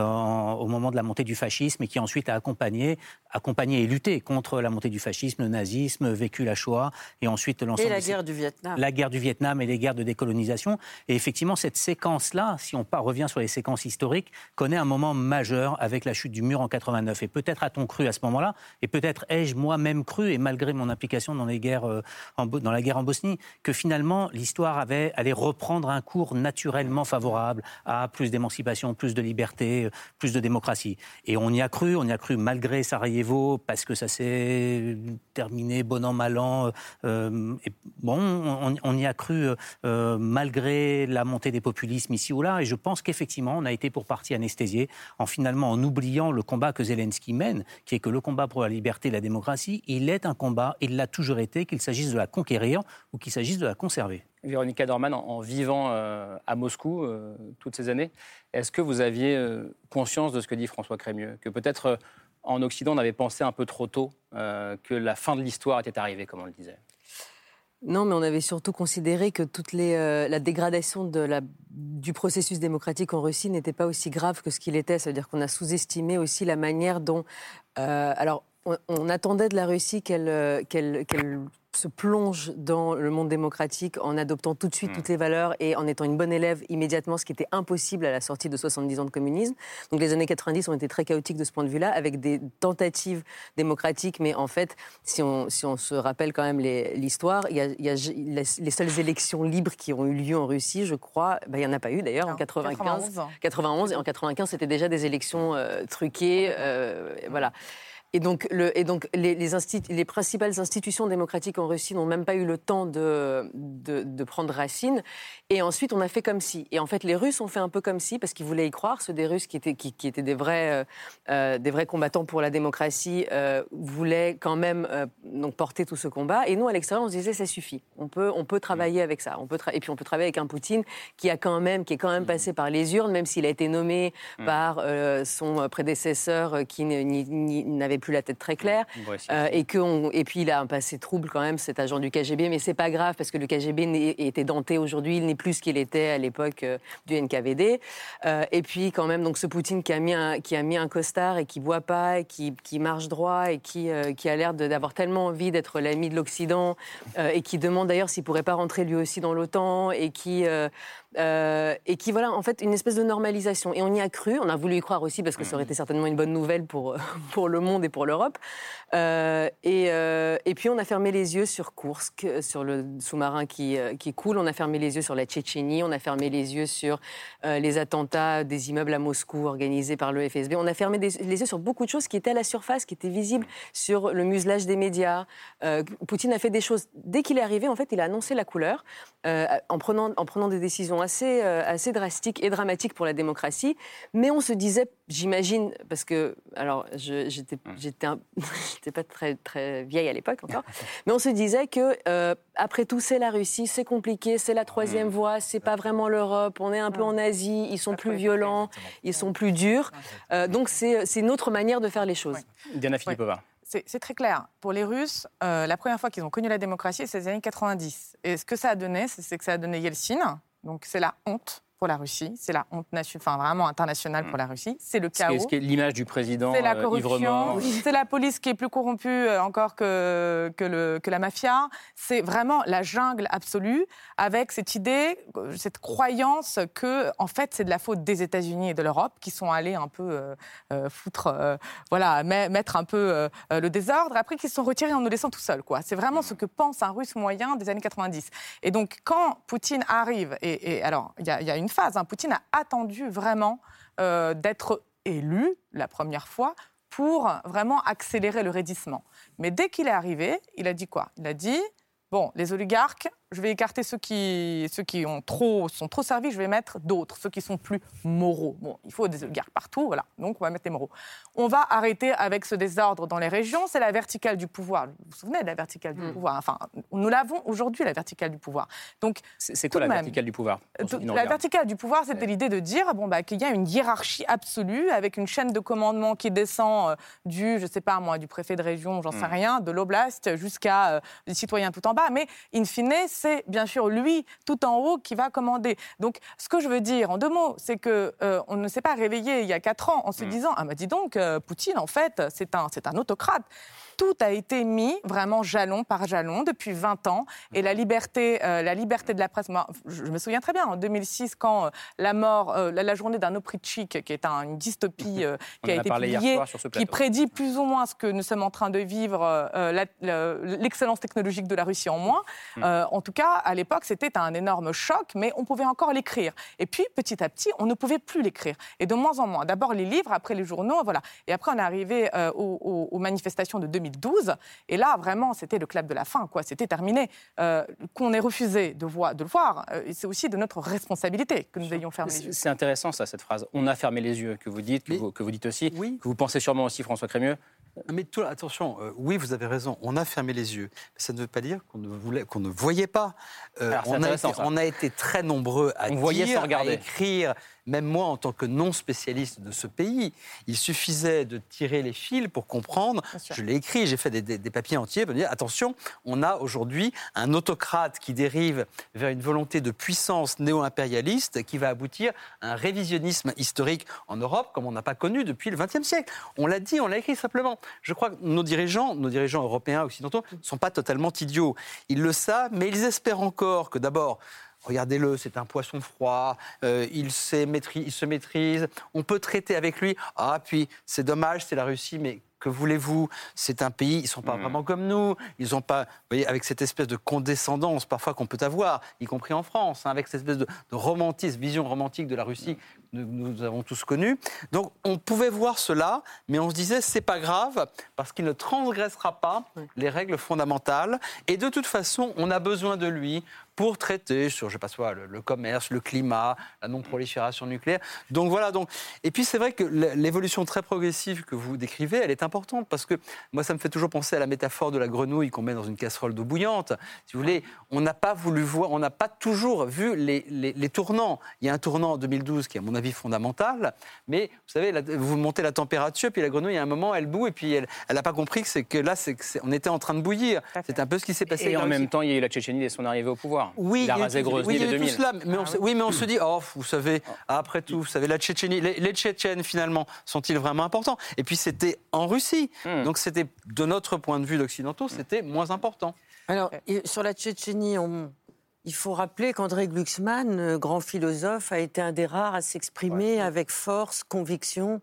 au moment de la montée du fascisme, et qui ensuite a accompagné, accompagné et lutté contre la montée du fascisme, le nazisme, vécu la Shoah, et ensuite l'ensemble. Et la guerre du Vietnam. La guerre du Vietnam et les guerres de décolonisation. Et effectivement, cette séquence séquence-là, si on revient sur les séquences historiques, connaît un moment majeur avec la chute du mur en 89. Et peut-être a-t-on cru à ce moment-là, et peut-être ai-je moi-même cru, et malgré mon implication dans, les guerres, euh, dans la guerre en Bosnie, que finalement l'histoire allait reprendre un cours naturellement favorable à plus d'émancipation, plus de liberté, euh, plus de démocratie. Et on y a cru, on y a cru malgré Sarajevo, parce que ça s'est terminé bon an, mal an. Euh, bon, on, y a cru malgré la montée des ici ou là. Et je pense qu'effectivement, on a été pour partie anesthésié en finalement en oubliant le combat que Zelensky mène, qui est que le combat pour la liberté et la démocratie, il est un combat, il l'a toujours été, qu'il s'agisse de la conquérir ou qu'il s'agisse de la conserver. Véronica Dorman, en, vivant euh, à Moscou euh, toutes ces années, est-ce que vous aviez euh, conscience de ce que dit François Crémieux? Que peut-être en Occident, on avait pensé un peu trop tôt que la fin de l'histoire était arrivée, comme on le disait? Non, mais on avait surtout considéré que toute euh, la dégradation du processus démocratique en Russie n'était pas aussi grave que ce qu'il était. C'est-à-dire qu'on a sous-estimé aussi la manière dont... Euh, alors, on, attendait de la Russie qu'elle euh, se plonge dans le monde démocratique en adoptant tout de suite hmm. toutes les valeurs et en étant une bonne élève immédiatement, ce qui était impossible à la sortie de 70 ans de communisme. Donc les années 90 ont été très chaotiques de ce point de vue-là, avec des tentatives démocratiques, mais en fait, si on, si on se rappelle quand même l'histoire, il, y a, les, seules élections libres qui ont eu lieu en Russie, je crois, bah, il n'y en a pas eu d'ailleurs en 95, 91. et en 95 c'était déjà des élections euh, truquées, euh, voilà. Et donc, le, et donc les, les, les, principales institutions démocratiques en Russie n'ont même pas eu le temps de, de, de, prendre racine. Et ensuite, on a fait comme si. Et en fait, les Russes ont fait un peu comme si, parce qu'ils voulaient y croire. Ceux des Russes qui étaient, qui, qui étaient des, vrais, euh, euh des vrais combattants pour la démocratie euh, voulaient quand même euh, donc porter tout ce combat. Et nous, à l'extérieur, on se disait, ça suffit. On peut, on peut travailler avec ça. On peut et puis, on peut travailler avec un Poutine qui, a quand même, qui est quand même passé par les urnes, même s'il a été nommé mm. par son prédécesseur qui n'avait plus la tête très claire. Euh, et, que et puis il a un passé trouble quand même, cet agent du KGB, mais c'est pas grave parce que le KGB était denté aujourd'hui, il n'est plus ce qu'il était à l'époque euh, du NKVD. Euh, et puis quand même, donc ce Poutine qui a mis un, qui a mis un costard et qui boit pas, et qui, qui marche droit et qui, qui a l'air d'avoir tellement envie d'être l'ami de l'Occident et qui demande d'ailleurs s'il pourrait pas rentrer lui aussi dans l'OTAN et qui euh, et qui, voilà, en fait, une espèce de normalisation. Et on y a cru, on a voulu y croire aussi parce que ça aurait été certainement une bonne nouvelle pour, pour le monde et pour l'Europe. Euh, et, euh, et, puis on a fermé les yeux sur Kursk, sur le sous-marin qui, qui coule. On a fermé les yeux sur la Tchétchénie. On a fermé les yeux sur les attentats des immeubles à Moscou organisés par le FSB. On a fermé les yeux sur beaucoup de choses qui étaient à la surface, qui étaient visibles sur le muselage des médias. Poutine a fait des choses. Dès qu'il est arrivé, en fait, il a annoncé la couleur en, prenant, en prenant des décisions assez, euh, assez drastique et dramatique pour la démocratie. Mais on se disait, j'imagine, parce que, alors, j'étais mmh. pas très, très vieille à l'époque encore, mais on se disait que, euh, après tout, c'est la Russie, c'est compliqué, c'est la troisième mmh. voie, c'est pas vraiment l'Europe, on est un peu en Asie, ils sont plus violents, ils sont plus durs. Euh, donc, c'est une autre manière de faire les choses. Diana Filipova. C'est très clair. Pour les Russes, la première fois qu'ils ont connu la démocratie, c'est les années 90. Et ce que ça a donné, c'est que ça a donné Yeltsin, donc c'est la honte pour la Russie. C'est la honte enfin, vraiment internationale pour la Russie. C'est le chaos. C'est l'image du président C'est la euh, corruption. c'est la police qui est plus corrompue euh, encore que, que, le, que la mafia. C'est vraiment la jungle absolue avec cette idée, cette croyance que, en fait, c'est de la faute des États-Unis et de l'Europe qui sont allés un peu euh, foutre, voilà, mettre un peu le désordre, après qu'ils se sont retirés en nous laissant tout seuls. C'est vraiment ce que pense un Russe moyen des années 90. Et donc, quand Poutine arrive, et, alors, il y, y a une phase. Hein. Poutine a attendu vraiment euh, d'être élu la première fois pour vraiment accélérer le raidissement. Mais dès qu'il est arrivé, il a dit quoi? Il a dit bon, les oligarques, je vais écarter ceux qui, ceux qui ont trop, sont trop servis, je vais mettre d'autres, ceux qui sont plus moraux. Bon, il faut des oligarques partout, voilà, donc on va mettre les moraux. On va arrêter avec ce désordre dans les régions, c'est la verticale du pouvoir. Vous vous souvenez de la verticale du hmm. pouvoir? Enfin, nous l'avons aujourd'hui, la verticale du pouvoir. Donc, c'est quoi la verticale du pouvoir? La verticale du pouvoir, c'était l'idée de dire bon, bah, qu'il y a une hiérarchie absolue avec une chaîne de commandement qui descend euh, du, je sais pas moi, du préfet de région, j'en sais hmm. rien, de l'oblast jusqu'à euh, des citoyens tout en bas, mais in fine, c'est bien sûr lui tout en haut qui va commander. Donc, ce que je veux dire en deux mots, c'est que euh, on ne s'est pas réveillé il y a quatre ans en se mm. disant ah bah dis donc euh, Poutine en fait c'est un c'est un autocrate tout a été mis vraiment jalon par jalon depuis 20 ans. Et la liberté, euh, la liberté de la presse, moi, je, me souviens très bien, en 2006, quand euh, la mort, euh, la, journée d'un Oprichik, qui est une dystopie qui a, été publiée, qui prédit plus ou moins ce que nous sommes en train de vivre, l'excellence technologique de la Russie en moins. Hmm. en tout cas, à l'époque, c'était un énorme choc, mais on pouvait encore l'écrire. Et puis, petit à petit, on ne pouvait plus l'écrire. Et de moins en moins. D'abord les livres, après les journaux, voilà. Et après, on est arrivé aux, aux manifestations de 2000 2012. Et là, vraiment, c'était le clap de la fin, quoi. C'était terminé. Euh, qu'on ait refusé de, voir, de le voir, euh, c'est aussi de notre responsabilité que nous ayons fermé les yeux. C'est intéressant, ça, cette phrase. On a fermé les yeux, que vous dites, que, vous, dites aussi, oui. que vous pensez sûrement aussi, François Crémieux. Mais tout, attention, euh, oui, vous avez raison, on a fermé les yeux. Mais ça ne veut pas dire qu'on ne, voulait, qu'on ne voyait pas. on, a été, on, a été, très nombreux à, dire, à écrire, même moi en tant que non spécialiste de ce pays, il suffisait de tirer les fils pour comprendre. Je l'ai écrit, j'ai fait des, papiers entiers pour dire attention, on a aujourd'hui un autocrate qui dérive vers une volonté de puissance néo-impérialiste qui va aboutir à un révisionnisme historique en Europe comme on n'a pas connu depuis le XXe siècle. On l'a dit, on l'a écrit simplement. Je crois que nos dirigeants, nos dirigeants européens, occidentaux, ne sont pas totalement idiots. Ils le savent, mais ils espèrent encore que d'abord Regardez-le, c'est un poisson froid, euh, il, il, se maîtrise, on peut traiter avec lui. Ah, puis c'est dommage, c'est la Russie, mais que voulez-vous? C'est un pays, ils ne sont pas mmh. vraiment comme nous. Ils n'ont pas, vous voyez, avec cette espèce de condescendance parfois qu'on peut avoir, y compris en France, hein, avec cette espèce de, romantisme, vision romantique de la Russie que nous, avons tous connue. Donc on pouvait voir cela, mais on se disait c'est pas grave parce qu'il ne transgressera pas les règles fondamentales. Et de toute façon, on a besoin de lui pour traiter sur, je sais pas, le, commerce, le climat, la non-prolifération nucléaire. Donc voilà. Donc, et puis c'est vrai que l'évolution très progressive que vous décrivez, elle est importante parce que moi, ça me fait toujours penser à la métaphore de la grenouille qu'on met dans une casserole d'eau bouillante. Si vous voulez, on n'a pas voulu voir, on n'a pas toujours vu les, les, tournants. Il y a un tournant en 2012 qui est à mon avis fondamental, mais vous savez, vous montez la température, puis la grenouille, à un moment, elle boue, et puis elle n'a pas compris que c'est que là, c'est on était en train de bouillir. C'est un peu ce qui s'est passé. Et en même temps, il y a eu la Tchétchénie dès son arrivée au pouvoir. Oui, il a rasé oui, il y a tout cela, mais on, ah oui, mais on se dit, oh, vous savez, après tout, vous savez, la Tchétchénie, les, Tchétchènes finalement sont-ils vraiment importants? Et puis c'était en Russie, hmm. donc c'était de notre point de vue d'occidentaux, c'était moins important. Alors sur la Tchétchénie, il faut rappeler qu'André Glucksmann, euh, grand philosophe, a été un des rares à s'exprimer avec force, conviction.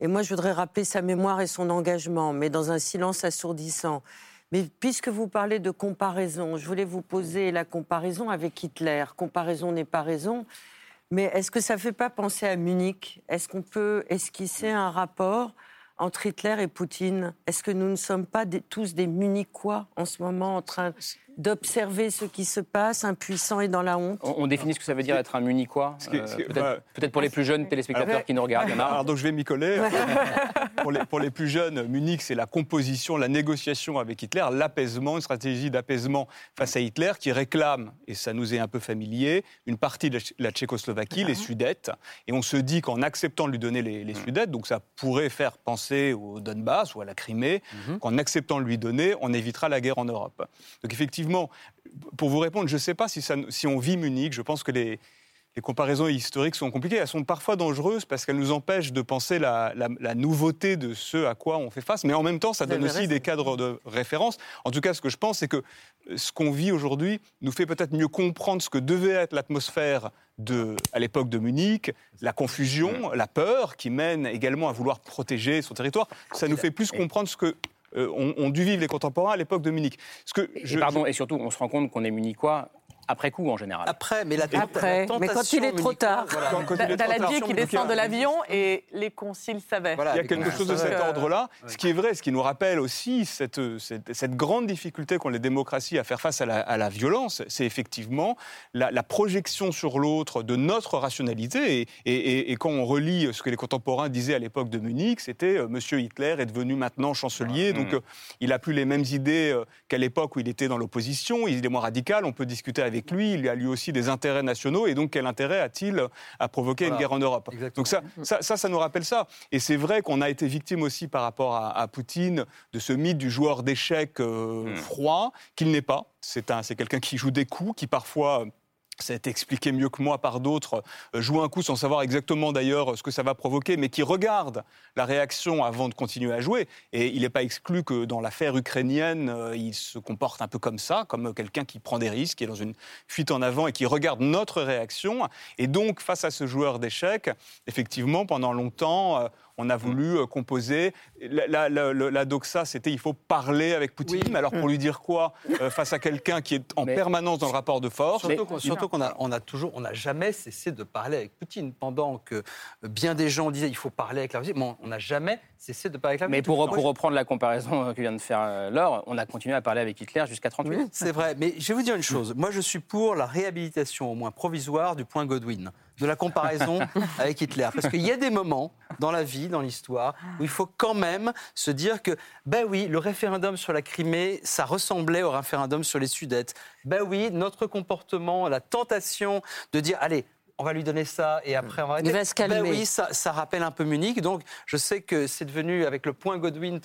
Et moi, je voudrais rappeler sa mémoire et son engagement, mais dans un silence assourdissant. Mais puisque vous parlez de comparaison, je voulais vous poser la comparaison avec Hitler. Comparaison n'est pas raison. Mais est-ce que ça ne fait pas penser à Munich? Est-ce qu'on peut esquisser un rapport entre Hitler et Poutine? Est-ce que nous ne sommes pas tous des Munichois en ce moment en train d'observer ce qui se passe, impuissant et dans la honte. On, définit ce que ça veut dire être un munichois euh, Peut-être pour les plus jeunes téléspectateurs qui nous regardent. Alors, donc je vais m'y coller. pour, les, pour les plus jeunes, Munich, c'est la composition, la négociation avec Hitler, l'apaisement, une stratégie d'apaisement face à Hitler qui réclame, et ça nous est un peu familier, une partie de la Tchécoslovaquie, les Sudètes. Et on se dit qu'en acceptant de lui donner les, mm. Sudètes, donc ça pourrait faire penser au Donbass ou à la Crimée, mm-hmm. qu'en acceptant de lui donner, on évitera la guerre en Europe. Donc effectivement, pour vous répondre, je ne sais pas si, si on vit Munich. Je pense que les, comparaisons historiques sont compliquées. Elles sont parfois dangereuses parce qu'elles nous empêchent de penser la, nouveauté de ce à quoi on fait face. Mais en même temps, ça donne aussi des cadres de référence. En tout cas, ce que je pense, c'est que ce qu'on vit aujourd'hui nous fait peut-être mieux comprendre ce que devait être l'atmosphère de, à l'époque de Munich, la confusion, la peur qui mène également à vouloir protéger son territoire. Ça nous fait plus comprendre ce que euh, ont, dû vivre les contemporains à l'époque de Munich. Ce que je, et, pardon, et surtout, on se rend compte qu'on est munichois après coup en général. Après, mais la, après, mais quand il est trop tard. Voilà. Daladier qui descend de l'avion et les conciles savaient. il y a quelque chose de cet ordre-là. Ce qui est vrai, ce qui nous rappelle aussi cette, cette, grande difficulté qu'ont les démocraties à faire face à la, violence, c'est effectivement la, projection sur l'autre de notre rationalité. Et, et, quand on relit ce que les contemporains disaient à l'époque de Munich, c'était euh, Monsieur Hitler est devenu maintenant chancelier, donc euh, il n'a plus les mêmes idées euh, qu'à l'époque où il était dans l'opposition. Il est moins radical. On peut discuter avec avec lui, il a lui aussi des intérêts nationaux, et donc quel intérêt a-t-il à provoquer une guerre en Europe? Donc ça, ça, ça, nous rappelle ça. Et c'est vrai qu'on a été victime aussi par rapport à, Poutine de ce mythe du joueur d'échecs euh, hmm. froid, qu'il n'est pas. C'est quelqu'un qui joue des coups, qui parfois ça a été expliqué mieux que moi par d'autres, euh, joue un coup sans savoir exactement d'ailleurs ce que ça va provoquer, mais qui regarde la réaction avant de continuer à jouer. Et il n'est pas exclu que dans l'affaire ukrainienne, euh, il se comporte un peu comme ça, comme quelqu'un qui prend des risques, qui est dans une fuite en avant et qui regarde notre réaction. Et donc, face à ce joueur d'échecs, effectivement, pendant longtemps, euh, on a voulu euh, composer. La, doxa, c'était il faut parler avec Poutine. Mais alors pour lui dire quoi euh, face à quelqu'un qui est en permanence dans le rapport de force Surtout, qu'on a, on a toujours, on n'a jamais cessé de parler avec Poutine. Pendant que bien des gens disaient il faut parler avec la Russie, bon, on n'a jamais cessé de parler avec la Russie. Mais pour, pour reprendre la comparaison que vient de faire Laure, on a continué à parler avec Hitler jusqu'à 38. c'est vrai. Mais je vais vous dire une chose. Moi, je suis pour la réhabilitation, au moins provisoire, du point Godwin de la comparaison avec Hitler. Parce qu'il y a des moments dans la vie, dans l'histoire, où il faut quand même se dire que, ben oui, le référendum sur la Crimée, ça ressemblait au référendum sur les Sudètes. Ben oui, notre comportement, la tentation de dire, allez, on va lui donner ça et après on va Il va se calmer. Ben oui, ça, ça, rappelle un peu Munich. Donc je sais que c'est devenu avec le point Godwin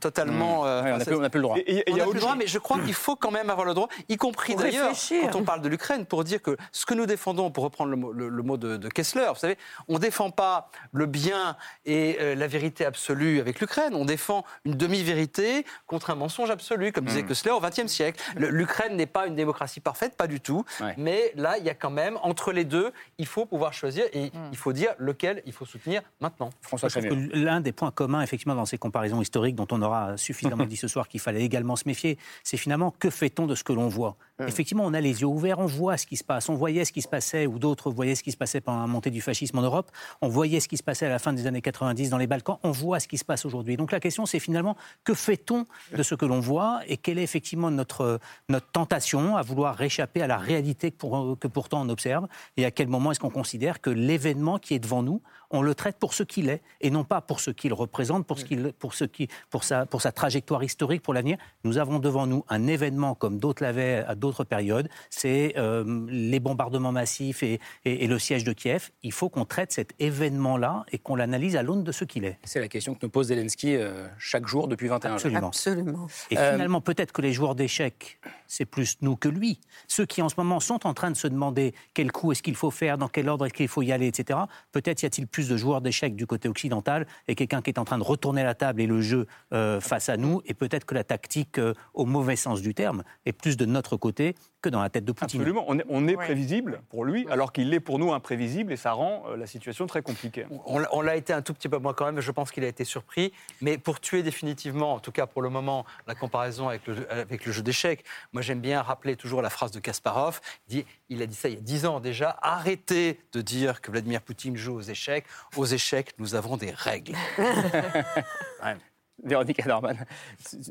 totalement. Mmh. Euh, on n'a plus, plus, le droit. Et, on n'a plus le droit, mais je crois qu'il faut quand même avoir le droit, y compris d'ailleurs quand on parle de l'Ukraine, pour dire que ce que nous défendons, pour reprendre le mot, le, mot de, Kessler, vous savez, on ne défend pas le bien et euh, la vérité absolue avec l'Ukraine. On défend une demi-vérité contre un mensonge absolu, comme disait mmh. Kessler au XXe siècle. L'Ukraine n'est pas une démocratie parfaite, pas du tout. Mais là, il y a quand même entre les deux il faut pouvoir choisir et hmm. il faut dire lequel il faut soutenir maintenant. François L'un des points communs, effectivement, dans ces comparaisons historiques dont on aura suffisamment dit ce soir qu'il fallait également se méfier, c'est finalement que fait-on de ce que l'on voit? Effectivement, on a les yeux ouverts, on voit ce qui se passe, on voyait ce qui se passait, ou d'autres voyaient ce qui se passait pendant la montée du fascisme en Europe, on voyait ce qui se passait à la fin des années 90 dans les Balkans, on voit ce qui se passe aujourd'hui. Donc la question, c'est finalement que fait-on de ce que l'on voit et quelle est effectivement notre, notre tentation à vouloir réchapper à la réalité que, que pourtant on observe? Et à quel moment est-ce qu'on considère que l'événement qui est devant nous, on le traite pour ce qu'il est et non pas pour ce qu'il représente, pour, ce qu'il, pour, ce qui, pour, sa, pour sa trajectoire historique pour l'avenir. Nous avons devant nous un événement comme d'autres l'avaient à d'autres périodes, c'est euh, les bombardements massifs et, et, le siège de Kiev. Il faut qu'on traite cet événement-là et qu'on l'analyse à l'aune de ce qu'il est. C'est la question que nous pose Zelensky euh, chaque jour depuis 21 Absolument. Absolument. Et finalement, peut-être que les joueurs d'échecs, c'est plus nous que lui. Ceux qui en ce moment sont en train de se demander quel coup est-ce qu'il faut faire, dans quel ordre est-ce qu'il faut y aller, etc. Peut-être y a-t-il plus de joueurs d'échecs du côté occidental et quelqu'un qui est en train de retourner la table et le jeu euh, face à nous. Et peut-être que la tactique, euh, au mauvais sens du terme, est plus de notre côté que dans la tête de Poutine. Absolument. On est, prévisible pour lui, alors qu'il est pour nous imprévisible et ça rend euh, la situation très compliquée. On, l'a été un tout petit peu moins quand même, je pense qu'il a été surpris. Mais pour tuer définitivement, en tout cas pour le moment, la comparaison avec le, avec le jeu d'échecs, moi j'aime bien rappeler toujours la phrase de Kasparov. Dit, il a dit ça il y a dix ans déjà arrêtez de dire que Vladimir Poutine joue aux échecs. Aux échecs, nous avons des règles. Véronique Aderman.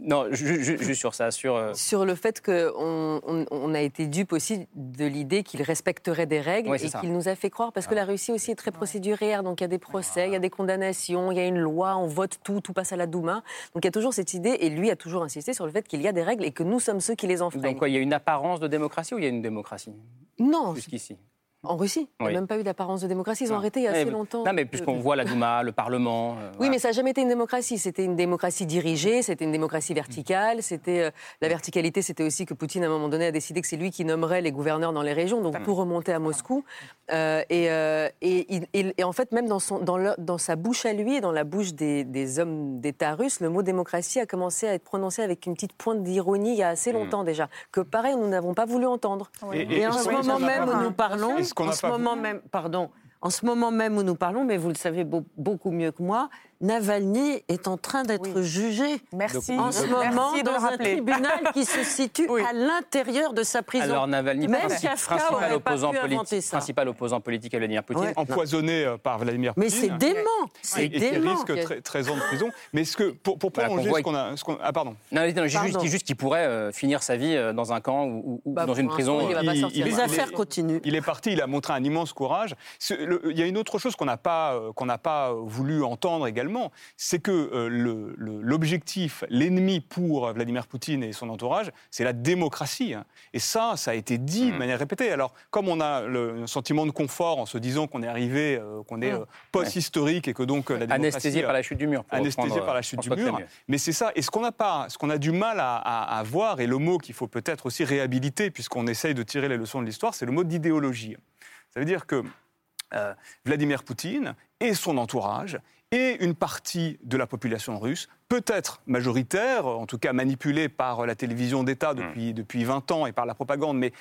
Non, juste sur ça, sur... Euh, sur le fait qu'on on, a été dupe aussi de l'idée qu'il respecterait des règles et qu'il nous a fait croire, parce que la Russie aussi est très procédurière, donc il y a des procès, il y a des condamnations, il y a une loi, on vote tout, tout passe à la Douma. Donc il y a toujours cette idée, et lui a toujours insisté sur le fait qu'il y a des règles et que nous sommes ceux qui les enfreignent. Donc quoi, il y a une apparence de démocratie ou il y a une démocratie? Non. Jusqu'ici. En Russie Il n'y a même pas eu d'apparence de démocratie. Ils ont arrêté il y a assez longtemps. Non, mais puisqu'on voit la Douma, le Parlement. Euh, oui, mais ça n'a jamais été une démocratie. C'était une démocratie dirigée, c'était une démocratie verticale. C'était euh, La verticalité, c'était aussi que Poutine, à un moment donné, a décidé que c'est lui qui nommerait les gouverneurs dans les régions, donc pour remonter à Moscou. Euh, et, et, en fait, même dans, son, dans, dans, sa bouche à lui et dans la bouche des, des hommes d'État russes, le mot démocratie a commencé à être prononcé avec une petite pointe d'ironie il y a assez hmm. longtemps déjà. Que pareil, nous n'avons pas voulu entendre. Et, en ce moment même où nous parlons, en ce moment même pardon, en ce moment même où nous parlons, mais vous le savez beaucoup mieux que moi, Navalny est en train d'être jugé Merci. en ce moment dans un tribunal qui se situe à l'intérieur de sa prison. Alors Navalny, Même principal, opposant politique, principal opposant politique à Vladimir Poutine. Empoisonné euh, par Vladimir Poutine. Mais c'est dément C'est dément qui risque 13 ans de prison. Mais ce que, pour, pour prolonger ce qu'on a... ah pardon. Non, non juste, juste qu'il pourrait euh, finir sa vie euh, dans un camp ou, bah, dans une prison. Il, les affaires continuent. Il est parti, il a montré un immense courage. il y a une autre chose qu'on n'a pas, qu'on n'a pas voulu entendre également, c'est que euh, l'objectif, l'ennemi pour Vladimir Poutine et son entourage, c'est la démocratie. Hein. Et ça, ça a été dit de mmh. manière répétée. Alors, comme on a le sentiment de confort en se disant qu'on est arrivé, euh, qu'on est mmh. euh, post-historique et que donc la démocratie... Anesthésié par la chute du mur. Anesthésié par la chute du mur. Mais c'est ça. Et ce qu'on n'a pas, ce qu'on a du mal à, à voir, et le mot qu'il faut peut-être aussi réhabiliter, puisqu'on essaye de tirer les leçons de l'histoire, c'est le mot d'idéologie. Ça veut dire que Vladimir Poutine et son entourage et une partie de la population russe, peut-être majoritaire, en tout cas manipulée par la télévision d'État depuis, hmm. depuis 20 ans et par la propagande, mais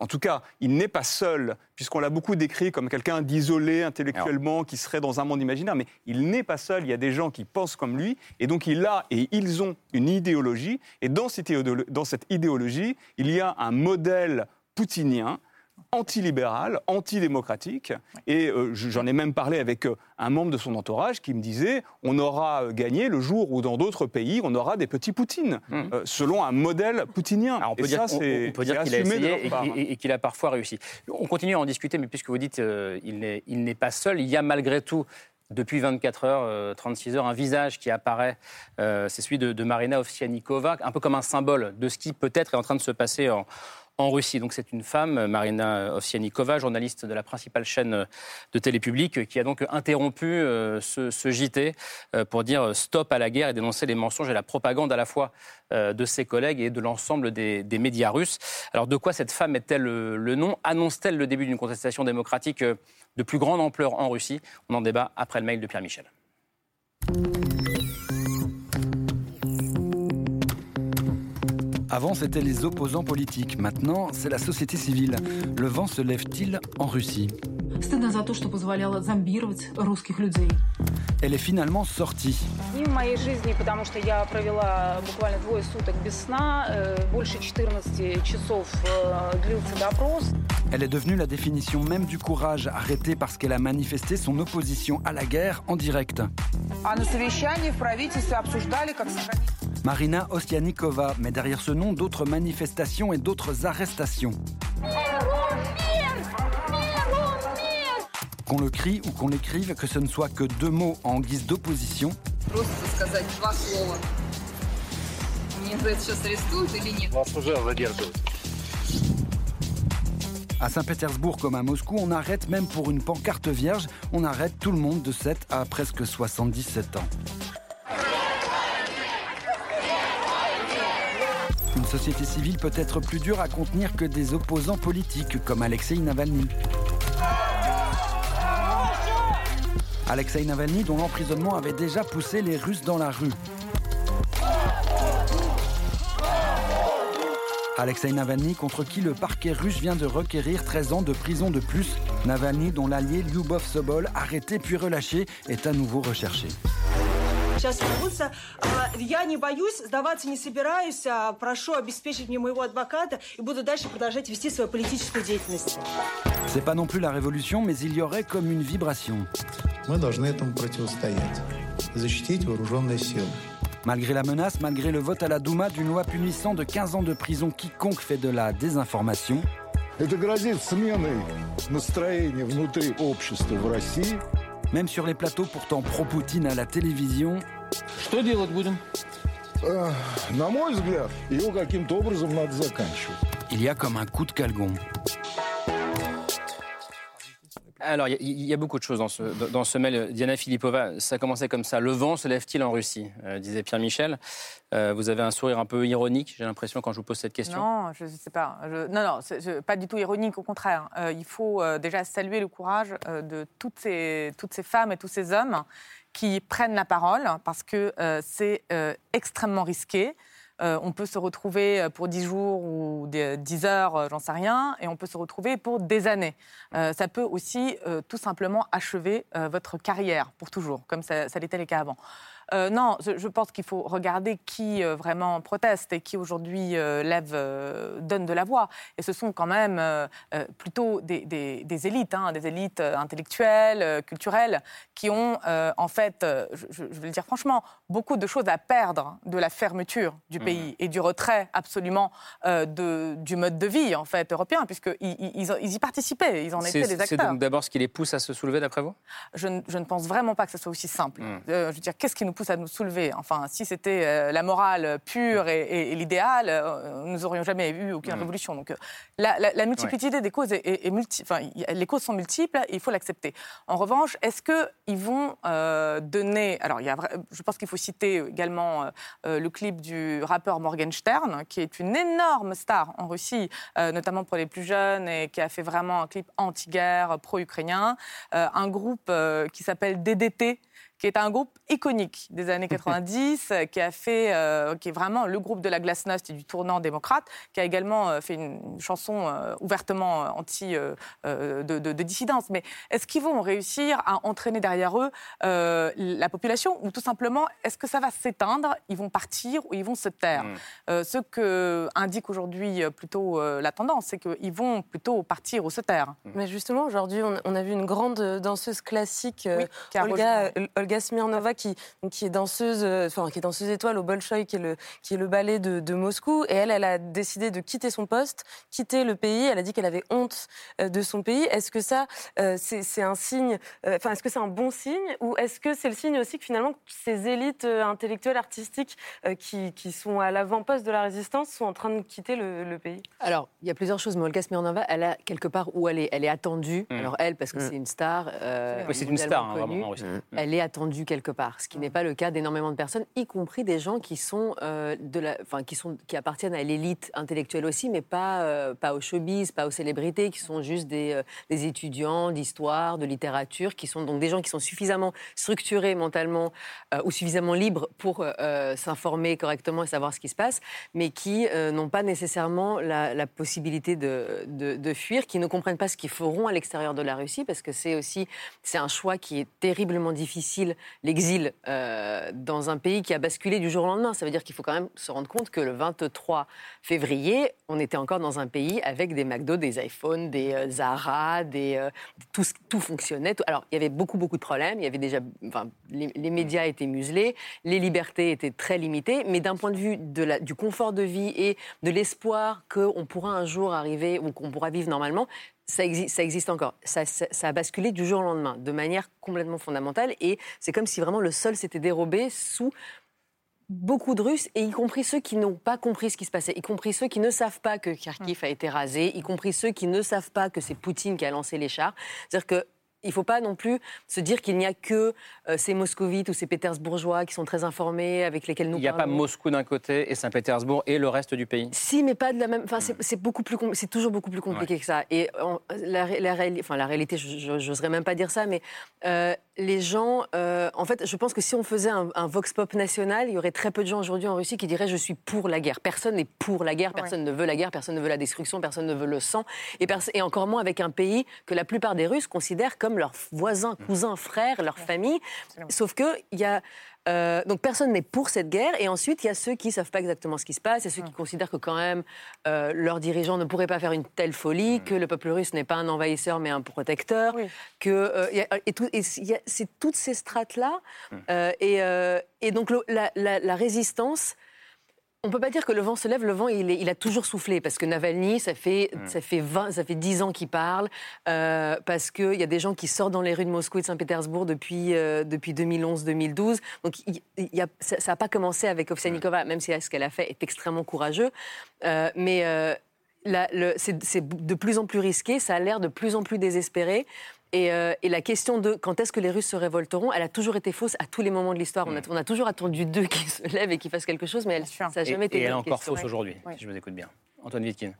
en tout cas, il n'est pas seul, puisqu'on l'a beaucoup décrit comme quelqu'un d'isolé intellectuellement, qui serait dans un monde imaginaire, mais il n'est pas seul, il y a des gens qui pensent comme lui, et donc il a et ils ont une idéologie, et dans cette idéologie, il y a un modèle poutinien antilibéral, antidémocratique. Et euh, j'en ai même parlé avec euh, un membre de son entourage qui me disait on aura euh, gagné le jour où dans d'autres pays on aura des petits Poutines, mmh. selon un modèle poutinien. on peut dire, qu'il a essayé et, qu'il a parfois réussi. On continue à en discuter, mais puisque vous dites qu'il il n'est pas seul, il y a malgré tout depuis 24 heures, 36 heures, un visage qui apparaît. c'est celui de, de, Marina Ovsianikova, un peu comme un symbole de ce qui peut-être est en train de se passer en, en Russie. Donc c'est une femme, Marina Ovsianikova, journaliste de la principale chaîne de télé publique, qui a donc interrompu euh, ce, JT euh, pour dire stop à la guerre et dénoncer les mensonges et la propagande à la fois euh, de ses collègues et de l'ensemble des, médias russes. Alors de quoi cette femme est-elle le nom? Annonce-t-elle le début d'une contestation démocratique de plus grande ampleur en Russie? On en débat après le mail de Pierre Michel. Avant, c'était les opposants politiques. Maintenant, c'est la société civile. Le vent se lève-t-il en Russie? Elle est finalement sortie. Elle est devenue la définition même du courage, arrêtée parce qu'elle a manifesté son opposition à la guerre en direct. Marina Ostianikova, mais derrière ce nom, d'autres manifestations et d'autres arrestations. Qu'on le crie ou qu'on l'écrive, que ce ne soit que deux mots en guise d'opposition. À Saint-Pétersbourg comme à Moscou, on arrête même pour une pancarte vierge, on arrête tout le monde de 7 à presque 77 ans. Société civile peut être plus dure à contenir que des opposants politiques comme Alexei Navalny. Alexei Navalny dont l'emprisonnement avait déjà poussé les Russes dans la rue. Alexei Navalny contre qui le parquet russe vient de requérir 13 ans de prison de plus. Navalny dont l'allié Lyubov Sobol, arrêté puis relâché, est à nouveau recherché. сейчас вернуться. Я не боюсь, сдаваться не собираюсь. Прошу обеспечить мне моего адвоката и буду дальше продолжать вести свою политическую деятельность. C'est pas non plus la révolution, mais il y aurait comme une vibration. Мы должны этому противостоять, защитить вооруженные силы. Malgré la menace, malgré le vote à la Douma d'une loi punissant de 15 ans de prison quiconque fait de la désinformation, Это грозит сменой настроения внутри общества в России même sur les plateaux pourtant pro-Poutine à la télévision. Il y a comme un coup de calgon. Alors, il y, a beaucoup de choses dans ce, mail. Diana Filipova, ça commençait comme ça. Le vent se lève-t-il en Russie? Euh, disait Pierre Michel. Euh, vous avez un sourire un peu ironique, j'ai l'impression, quand je vous pose cette question. Non, je ne sais pas. non, non, pas du tout ironique, au contraire. Euh, il faut déjà saluer le courage de toutes ces femmes et tous ces hommes qui prennent la parole, parce que c'est extrêmement risqué. On peut se retrouver pour 10 jours ou 10 heures, j'en sais rien, et on peut se retrouver pour des années. ça peut aussi tout simplement achever votre carrière pour toujours, comme ça, ça l'était les cas avant. Euh, non, je, pense qu'il faut regarder qui euh, vraiment proteste et qui aujourd'hui euh, lève, donne de la voix. Et ce sont quand même plutôt des, élites, hein, des élites intellectuelles, culturelles, qui ont en fait, je, vais le dire franchement, beaucoup de choses à perdre de la fermeture du mmh. pays et du retrait absolument de, du mode de vie en fait européen, puisqu'ils ils, y participaient, ils en étaient des acteurs. C'est donc d'abord ce qui les pousse à se soulever, d'après vous? Je, ne pense vraiment pas que ce soit aussi simple. Mmh. je veux dire, qu'est-ce qui nous pousse à nous soulever. Enfin, si c'était euh, la morale pure et, l'idéal, euh, nous n'aurions jamais eu aucune mm. révolution. Donc, euh, la, multiplicité des causes est, multi, enfin, les causes sont multiples et il faut l'accepter. En revanche, est-ce qu'ils vont donner. Alors, il y a, je pense qu'il faut citer également le clip du rappeur Morgenstern, qui est une énorme star en Russie, notamment pour les plus jeunes, et qui a fait vraiment un clip anti-guerre, pro-ukrainien. un groupe qui s'appelle DDT qui est un groupe iconique des années 90, qui a fait, euh, qui est vraiment le groupe de la glasnost et du tournant démocrate, qui a également euh, fait une chanson euh, ouvertement anti de, dissidence. Mais est-ce qu'ils vont réussir à entraîner derrière eux la population ou tout simplement est-ce que ça va s'éteindre Ils vont partir ou ils vont se taire mm. Ce que indique aujourd'hui plutôt la tendance, c'est qu'ils vont plutôt partir ou se taire. Mais justement, aujourd'hui, on, a vu une grande danseuse classique, Olga, Olga Smirnova, qui, qui est danseuse, euh, enfin, qui est danseuse étoile au Bolshoi, qui est le, qui est le ballet de, Moscou. Et elle, elle a décidé de quitter son poste, quitter le pays. Elle a dit qu'elle avait honte euh, de son pays. Est-ce que ça, euh, c'est un signe, enfin, est-ce que c'est un bon signe? Ou est-ce que c'est le signe aussi que finalement ces élites intellectuelles, artistiques qui, qui sont à l'avant-poste de la résistance sont en train de quitter le, pays? Alors, il y a plusieurs choses. Mais Olga Smirnova, elle a quelque part où elle est, elle est attendue. Mmh. Alors elle, parce que mmh. c'est une star. c'est une star, hein, vraiment. Elle est attendue quelque part, ce qui n'est pas le cas d'énormément de personnes, y compris des gens qui sont euh, de la, enfin, qui sont qui appartiennent à l'élite intellectuelle aussi, mais pas euh, pas aux showbiz, pas aux célébrités, qui sont juste des, euh, des étudiants d'histoire, de littérature, qui sont donc des gens qui sont suffisamment structurés mentalement ou suffisamment libres pour s'informer correctement et savoir ce qui se passe, mais qui n'ont pas nécessairement la, la possibilité de, de, de, fuir, qui ne comprennent pas ce qu'ils feront à l'extérieur de la Russie, parce que c'est aussi c'est un choix qui est terriblement difficile l'exil euh, dans un pays qui a basculé du jour au lendemain. Ça veut dire qu'il faut quand même se rendre compte que le 23 février, on était encore dans un pays avec des McDo, des iPhones, des euh, Zara, des, euh, tout, fonctionnait. Alors, il y avait beaucoup, beaucoup de problèmes. Il y avait déjà, enfin, les, médias étaient muselés, les libertés étaient très limitées, mais d'un point de vue du confort de vie et de l'espoir qu'on pourra un jour arriver ou qu'on pourra vivre normalement, ça existe, ça existe encore. Ça, a basculé du jour au lendemain, de manière complètement fondamentale. Et c'est comme si vraiment le sol s'était dérobé sous beaucoup de Russes, et y compris ceux qui n'ont pas compris ce qui se passait, y compris ceux qui ne savent pas que Kharkiv a été rasé, y compris ceux qui ne savent pas que c'est Poutine qui a lancé les chars. C'est-à-dire que il ne faut pas non plus se dire qu'il n'y a que euh, ces moscovites ou ces pétersbourgeois qui sont très informés, avec lesquels nous Il n'y a pas Moscou d'un côté et Saint-Pétersbourg et le reste du pays. Si, mais pas de la même... Enfin, c'est beaucoup plus... C'est toujours beaucoup plus compliqué que ça. Et la, la, enfin, la réalité, je n'oserais même pas dire ça, mais euh, les gens... Euh, en fait, je pense que si on faisait un, vox pop national, il y aurait très peu de gens aujourd'hui en Russie qui diraient « je suis pour la guerre ». Personne n'est pour la guerre, personne ne veut la guerre, personne ne veut la destruction, personne ne veut le sang. Et, et encore moins avec un pays que la plupart des Russes considèrent comme leurs voisins, cousins, frères, leur famille. Sauf que il y a euh, donc personne n'est pour cette guerre. Et ensuite, il y a ceux qui ne savent pas exactement ce qui se passe, et ceux qui considèrent que quand même euh, leurs dirigeants ne pourraient pas faire une telle folie, que le peuple russe n'est pas un envahisseur mais un protecteur, que euh, et, c'est toutes ces strates là. et, donc la résistance on ne peut pas dire que le vent se lève, le vent il, a toujours soufflé parce que Navalny, ça fait, mm. ça fait 20, ça fait 10 ans qu'il parle, euh, parce qu'il y a des gens qui sortent dans les rues de Moscou et de Saint-Pétersbourg depuis, euh, depuis 2011-2012. Donc y a, ça n'a pas commencé avec Ovsianikova, même si ce qu'elle a fait est extrêmement courageux. Euh, mais c'est de plus en plus risqué, ça a l'air de plus en plus désespéré. Euh, et, la question de quand est-ce que les Russes se révolteront, elle a toujours été fausse à tous les moments de l'histoire. On, a, mm. toujours attendu d'eux qu'ils se lèvent et qu'ils fassent quelque chose, mais elle, ça n'a jamais été Et elle est encore fausse aujourd'hui, si je vous écoute bien. Antoine Vitkin.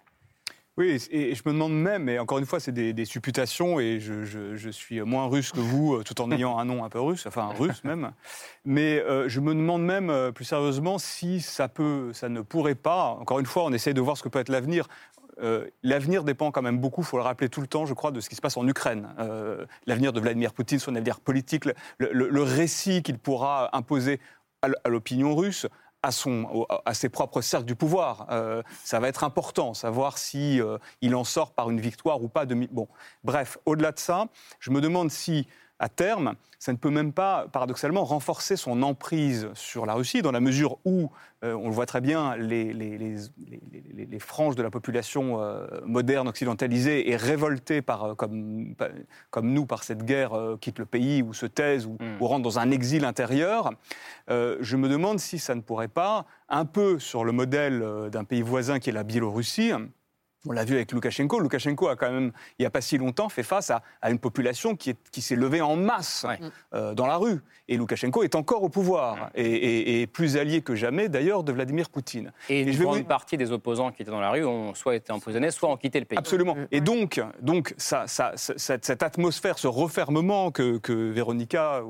Oui, et je me demande même, et encore une fois, c'est des, supputations, et je, suis moins russe que vous, euh, tout en ayant un nom un peu russe, enfin russe même. Mais euh, je me demande même, plus sérieusement, si ça, peut, ça ne pourrait pas, encore une fois, on essaye de voir ce que peut être l'avenir. L'avenir dépend quand même beaucoup, il faut le rappeler tout le temps, je crois, de ce qui se passe en Ukraine. l'avenir de Vladimir Poutine, son avenir politique, le, récit qu'il pourra imposer à l'opinion russe, à, son, à ses propres cercles du pouvoir. Euh, ça va être important, savoir si euh, il en sort par une victoire ou pas. De... Bon, bref, au-delà de ça, je me demande si à terme, ça ne peut même pas, paradoxalement, renforcer son emprise sur la Russie, dans la mesure où, euh, on le voit très bien, les, les, franges de la population euh, moderne, occidentalisée, et révoltée par, euh, comme, comme nous par cette guerre, quittent le pays ou se taisent ou, mm. ou rentrent dans un exil intérieur. je me demande si ça ne pourrait pas, un peu sur le modèle d'un pays voisin qui est la Biélorussie, on l'a vu avec Loukachenko. Loukachenko a quand même, il n'y a pas si longtemps, fait face à, une population qui, s'est levée en masse euh, dans la rue. Et Loukachenko est encore au pouvoir et, plus allié que jamais, d'ailleurs, de Vladimir Poutine. Et une grande partie des opposants qui étaient dans la rue ont soit été emprisonnés, soit ont quitté le pays. Absolument. Et donc, donc ça, cette, atmosphère, ce refermement que, que Véronica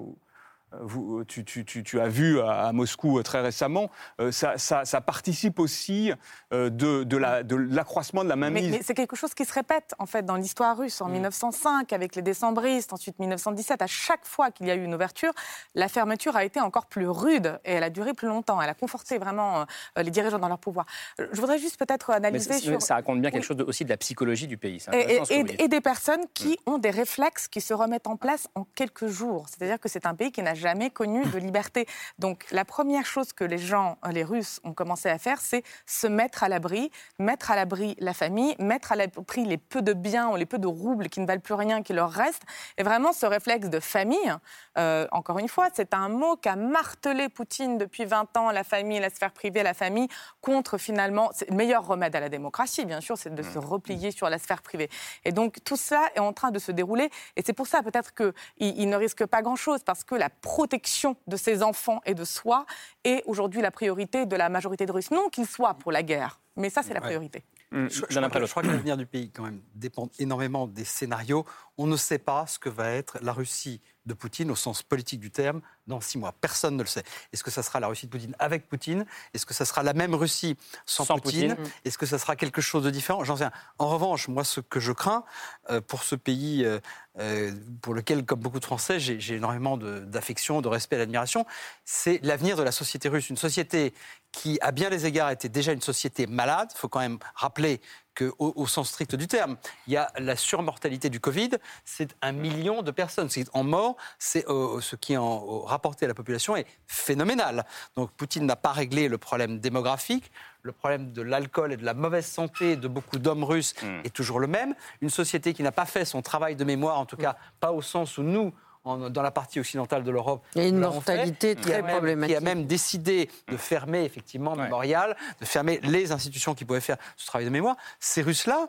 vous, tu, tu, as vu à, Moscou très récemment, euh, ça, ça, participe aussi euh, de, de l'accroissement de, la mainmise. Mais, c'est quelque chose qui se répète en fait dans l'histoire russe. En 1905, mm. avec les décembristes, ensuite 1917, à chaque fois qu'il y a eu une ouverture, la fermeture a été encore plus rude et elle a duré plus longtemps. Elle a conforté vraiment euh, les dirigeants dans leur pouvoir. Je voudrais juste peut-être analyser sur... Ça raconte bien quelque chose aussi de la psychologie du pays. Et, et, des personnes qui mm. ont des réflexes qui se remettent en place en quelques jours. C'est-à-dire que c'est un pays qui n'a jamais connu de liberté. Donc la première chose que les gens, les Russes, ont commencé à faire, c'est se mettre à l'abri, mettre à l'abri la famille, mettre à l'abri les peu de biens ou les peu de roubles qui ne valent plus rien qui leur restent. Et vraiment ce réflexe de famille, euh, encore une fois, c'est un mot qu'a martelé Poutine depuis 20 ans, la famille, la sphère privée, la famille, contre finalement, c'est le meilleur remède à la démocratie, bien sûr, c'est de se replier sur la sphère privée. Et donc tout ça est en train de se dérouler. Et c'est pour ça peut-être qu'il il ne risque pas grand-chose, parce que la protection de ses enfants et de soi est aujourd'hui la priorité de la majorité de Russes. Non qu'ils soient pour la guerre, mais ça, c'est la priorité. Mmh. Je, je, crois que l'avenir du pays, quand même, dépend énormément des scénarios. On ne sait pas ce que va être la Russie de Poutine au sens politique du terme dans six mois. Personne ne le sait. Est-ce que ça sera la Russie de Poutine avec Poutine? Est-ce que ça sera la même Russie sans, Poutine, Est-ce que ça sera quelque chose de différent? J'en sais rien. En revanche, moi, ce que je crains euh, pour ce pays euh, euh, pour lequel, comme beaucoup de Français, j'ai énormément d'affection, de, respect et d'admiration, c'est l'avenir de la société russe. Une société qui, à bien des égards, était déjà une société malade. Il faut quand même rappeler qu'au au sens strict du terme, il y a la surmortalité du Covid, c'est un million de personnes. En mort, c'est euh, ce qui est en, rapporté à la population est phénoménal. Donc Poutine n'a pas réglé le problème démographique. Le problème de l'alcool et de la mauvaise santé de beaucoup d'hommes russes hmm. est toujours le même. Une société qui n'a pas fait son travail de mémoire, en tout cas pas au sens où nous, dans la partie occidentale de l'Europe. Il y a une mortalité très problématique. Qui a même décidé de fermer effectivement Mémorial, de fermer les institutions qui pouvaient faire ce travail de mémoire. Ces Russes-là,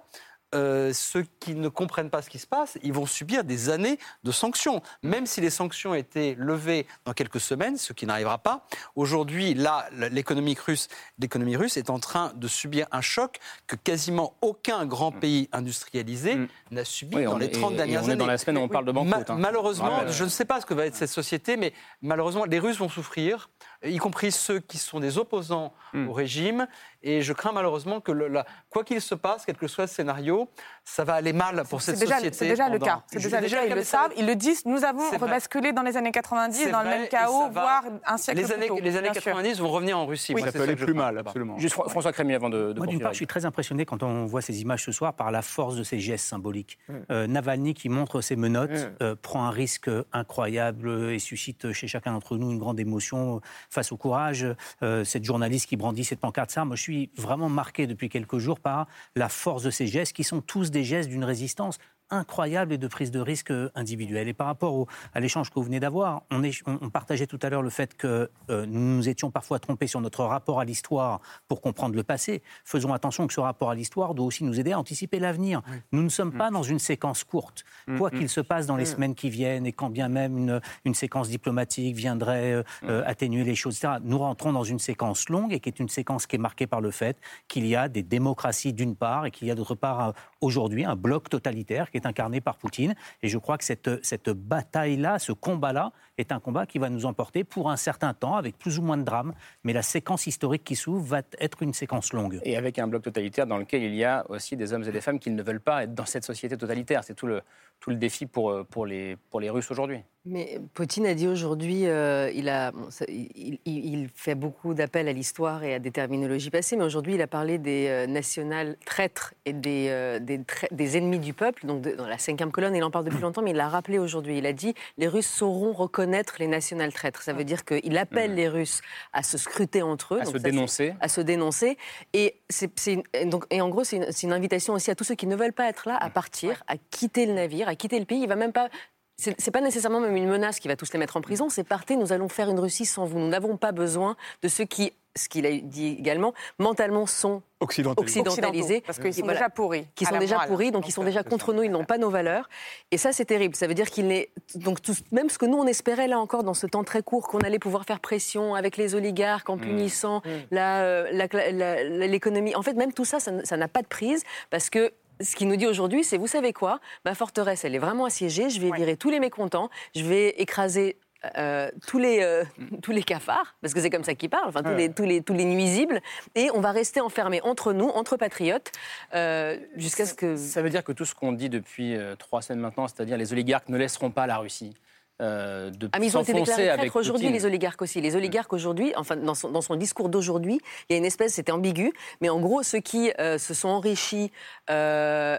euh, ceux qui ne comprennent pas ce qui se passe, ils vont subir des années de sanctions. Même si les sanctions étaient levées dans quelques semaines, ce qui n'arrivera pas, aujourd'hui, là, l'économie russe, l'économie russe est en train de subir un choc que quasiment aucun grand pays industrialisé mm. n'a subi dans les 30 dernières années. On est dans la semaine où on parle de banqueroute. Hein. Malheureusement, je ne sais pas ce que va être cette société, mais malheureusement, les Russes vont souffrir y compris ceux qui sont des opposants hmm. au régime. Et je crains malheureusement que, le, quoi qu'il se passe, quel que soit le scénario, ça va aller mal pour cette société. C'est déjà le cas. C'est déjà, déjà, ils le savent, ils le disent. Nous avons rebasculé dans les années 90 dans le même chaos, voire un siècle les années, plus tôt. Les années 90 vont revenir en Russie. ça peut aller plus mal, absolument. Juste François Crémier avant de, de Moi, d'une part, je suis très impressionné quand on voit ces images ce soir par la force de ces gestes symboliques. Hmm. Euh, Navalny qui montre ses menottes hmm. euh, prend un risque incroyable et suscite chez chacun d'entre nous une grande émotion face au courage euh, cette journaliste qui brandit cette pancarte. Ça, moi, je suis vraiment marqué depuis quelques jours par la force de ces gestes qui sont tous des gestes d'une résistance incroyable et de prise de risque individuelle. Et par rapport à l'échange que vous venez d'avoir, on, on, partageait tout à l'heure le fait que nous nous étions parfois trompés sur notre rapport à l'histoire pour comprendre le passé. Faisons attention que ce rapport à l'histoire doit aussi nous aider à anticiper l'avenir. Nous ne sommes pas dans une séquence courte. Quoi qu'il se passe dans les semaines qui viennent et quand bien même une, une séquence diplomatique viendrait atténuer les choses, etc., nous rentrons dans une séquence longue et qui est une séquence qui est marquée par le fait qu'il y a des démocraties d'une part et qu'il y a d'autre part aujourd'hui un bloc totalitaire qui est incarné par Poutine. Et je crois que cette, cette bataille-là, ce combat-là, est un combat qui va nous emporter pour un certain temps, avec plus ou moins de drames. Mais la séquence historique qui s'ouvre va être une séquence longue. Et avec un bloc totalitaire dans lequel il y a aussi des hommes et des femmes qui ne veulent pas être dans cette société totalitaire. C'est tout le, tout le défi pour, pour, les, pour les Russes aujourd'hui. Mais Poutine a dit aujourd'hui, euh, il, a, il, il, fait beaucoup d'appels à l'histoire et à des terminologies passées, mais aujourd'hui il a parlé des euh, nationales traîtres et des, euh, des, des, ennemis du peuple, donc dans la cinquième colonne, il en parle depuis longtemps, mais il l'a rappelé aujourd'hui. Il a dit les Russes sauront reconnaître les nationales traîtres. Ça veut dire qu'il appelle mmh. les Russes à se scruter entre eux, à se dénoncer, à se dénoncer, et, donc, et en gros c'est une, une, invitation aussi à tous ceux qui ne veulent pas être là à partir, à quitter le navire, à quitter le pays. Il va même pas c'est pas nécessairement même une menace qui va tous les mettre en prison. C'est partez, nous allons faire une Russie sans vous. Nous n'avons pas besoin de ceux qui, ce qu'il a dit également, mentalement sont occidentalisés, parce qu'ils sont déjà pourris, qui sont déjà pourris, donc, ils sont déjà contre nous, ils n'ont pas nos valeurs. Et ça, c'est terrible. Ça veut dire qu'il n'est donc même ce que nous on espérait là encore dans ce temps très court qu'on allait pouvoir faire pression avec les oligarques en mmh. punissant mmh. Euh, l'économie. En fait, même tout ça, ça n'a pas de prise parce que ce qu'il nous dit aujourd'hui, c'est vous savez quoi? Ma forteresse, elle est vraiment assiégée. Je vais virer tous les mécontents. Je vais écraser euh, tous, les, euh, tous les cafards, parce que c'est comme ça qu'ils parlent, enfin, tous, les, tous, les, tous les nuisibles, et on va rester enfermés entre nous, entre patriotes, euh, jusqu'à ce que... Ça veut dire que tout ce qu'on dit depuis trois semaines maintenant, c'est-à-dire les oligarques ne laisseront pas la Russie, euh, de ah, mais ils ont été déclarés aujourd'hui, les oligarques aussi. Les oligarques aujourd'hui, enfin, dans son, dans son discours d'aujourd'hui, il y a une espèce, c'était ambigu, mais en gros, ceux qui euh, se sont enrichis, euh,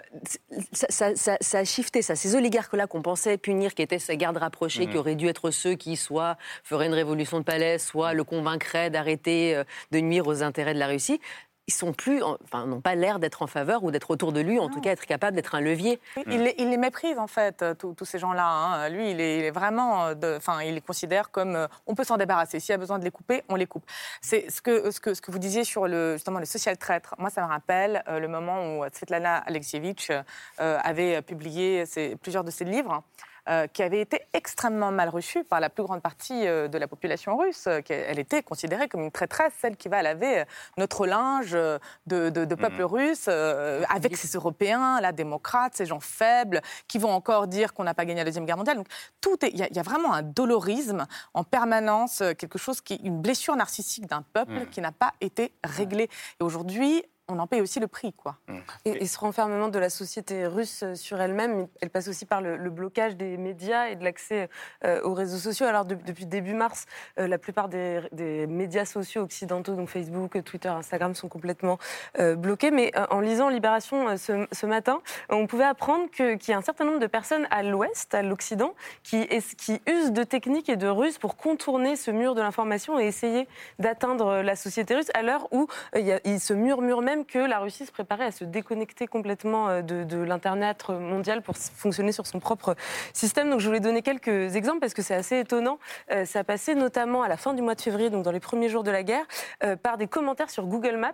ça, ça, ça, a shifté ça. Ces oligarques-là qu'on pensait punir, qui étaient ces gardes rapprochés, qui mmh. auraient dû être ceux qui, soit feraient une révolution de palais, soit le convaincraient d'arrêter de nuire aux intérêts de la Russie, ils sont plus, enfin, n'ont pas l'air d'être en faveur ou d'être autour de lui, en tout cas être capable d'être un levier. Il, les, il, les méprise en fait, euh, tous ces gens-là. Hein. Lui, il est, vraiment, euh, enfin, il les considère comme, euh, on peut s'en débarrasser. S'il y a besoin de les couper, on les coupe. C'est ce que, ce que, ce que vous disiez sur le, justement le social traître. Moi, ça me rappelle le moment où Svetlana Alexievitch avait publié plusieurs de ses livres. Euh, qui avait été extrêmement mal reçue par la plus grande partie euh, de la population russe. Elle était considérée comme une traîtresse, celle qui va laver notre linge de, de, peuple mmh. russe avec ces Européens, la démocrate, ces gens faibles, qui vont encore dire qu'on n'a pas gagné la Deuxième Guerre mondiale. Donc, tout il y, a vraiment un dolorisme en permanence, euh, quelque chose qui, une blessure narcissique d'un peuple mmh. qui n'a pas été réglée. Et aujourd'hui, on en paye aussi le prix. Quoi. Mmh. Et, ce renfermement de la société russe sur elle-même, elle passe aussi par le, blocage des médias et de l'accès euh, aux réseaux sociaux. Alors depuis début mars, euh, la plupart des, médias sociaux occidentaux, donc Facebook, Twitter, Instagram, sont complètement euh, bloqués. Mais en lisant Libération ce, matin, on pouvait apprendre qu'il y a un certain nombre de personnes à l'ouest, à l'Occident, qui, qui usent de techniques et de ruses pour contourner ce mur de l'information et essayer d'atteindre la société russe à l'heure où il, il se murmure même que la Russie se préparait à se déconnecter complètement euh, de, l'Internet mondial pour fonctionner sur son propre système. Donc je voulais donner quelques exemples parce que c'est assez étonnant. Euh, ça a passé notamment à la fin du mois de février, donc dans les premiers jours de la guerre, euh, par des commentaires sur Google Maps,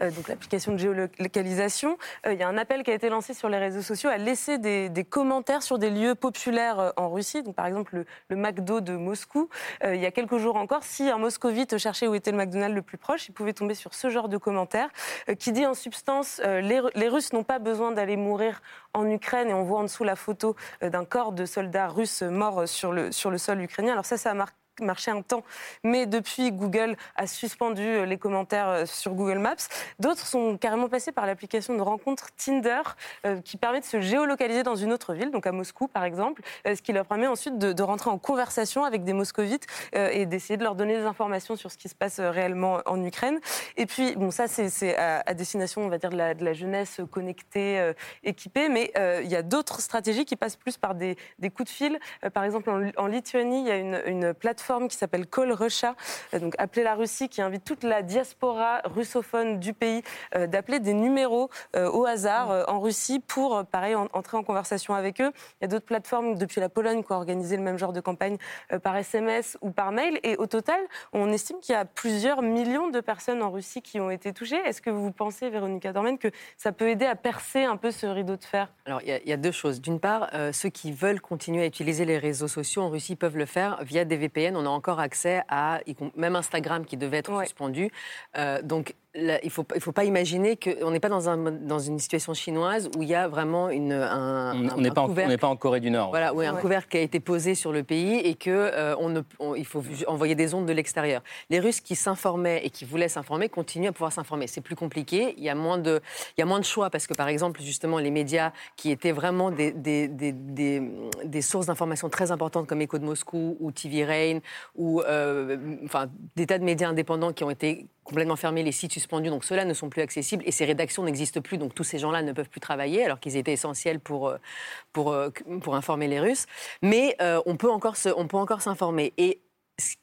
donc l'application de géolocalisation. Il y a un appel qui a été lancé sur les réseaux sociaux à laisser des, commentaires sur des lieux populaires en Russie, donc par exemple le, le McDo de Moscou. il y a quelques jours encore, si un moscovite cherchait où était le McDonald's le plus proche, il pouvait tomber sur ce genre de commentaires qui dit en substance euh, les, les Russes n'ont pas besoin d'aller mourir en Ukraine et on voit en dessous la photo euh, d'un corps de soldats russes morts sur le, sur le sol ukrainien. Alors ça, ça marque marché un temps, mais depuis Google a suspendu euh, les commentaires euh, sur Google Maps. D'autres sont carrément passés par l'application de rencontre Tinder euh, qui permet de se géolocaliser dans une autre ville, donc à Moscou par exemple, ce qui leur permet ensuite de, rentrer en conversation avec des moscovites et d'essayer de leur donner des informations sur ce qui se passe réellement en Ukraine. Et puis, bon, ça c'est à, destination, on va dire, de la, jeunesse connectée, équipée, mais il y a d'autres stratégies qui passent plus par des, coups de fil. par exemple, en, Lituanie, il y a une plateforme plateforme qui s'appelle Call Russia, donc appeler la Russie, qui invite toute la diaspora russophone du pays d'appeler des numéros au hasard en Russie pour, pareil, entrer en conversation avec eux. Il y a d'autres plateformes depuis la Pologne qui ont organisé le même genre de campagne par SMS ou par mail. Et au total, on estime qu'il y a plusieurs millions de personnes en Russie qui ont été touchées. Est-ce que vous pensez, Véronica Dormen, que ça peut aider à percer un peu ce rideau de fer? Alors, il y, a deux choses. D'une part, euh, ceux qui veulent continuer à utiliser les réseaux sociaux en Russie peuvent le faire via des VPN. On a encore accès à, même Instagram qui devait être suspendu. Euh, donc, il ne faut, il faut pas imaginer qu'on n'est pas dans, un, dans une situation chinoise où il y a vraiment une, un, on n'est pas, pas, en Corée du Nord. Voilà, où un couvercle qui a été posé sur le pays et qu'il euh, on il faut envoyer des ondes de l'extérieur. Les Russes qui s'informaient et qui voulaient s'informer continuent à pouvoir s'informer. C'est plus compliqué, il y, a moins de, il y a moins de choix parce que, par exemple, justement, les médias qui étaient vraiment des, des, des, des sources d'information très importantes comme Echo de Moscou ou TV Rain ou euh, enfin, des tas de médias indépendants qui ont été complètement fermés, les sites suspendus, donc ceux-là ne sont plus accessibles et ces rédactions n'existent plus, donc tous ces gens-là ne peuvent plus travailler alors qu'ils étaient essentiels pour, euh, pour, euh, pour informer les Russes. Mais euh, on peut encore s'informer. Et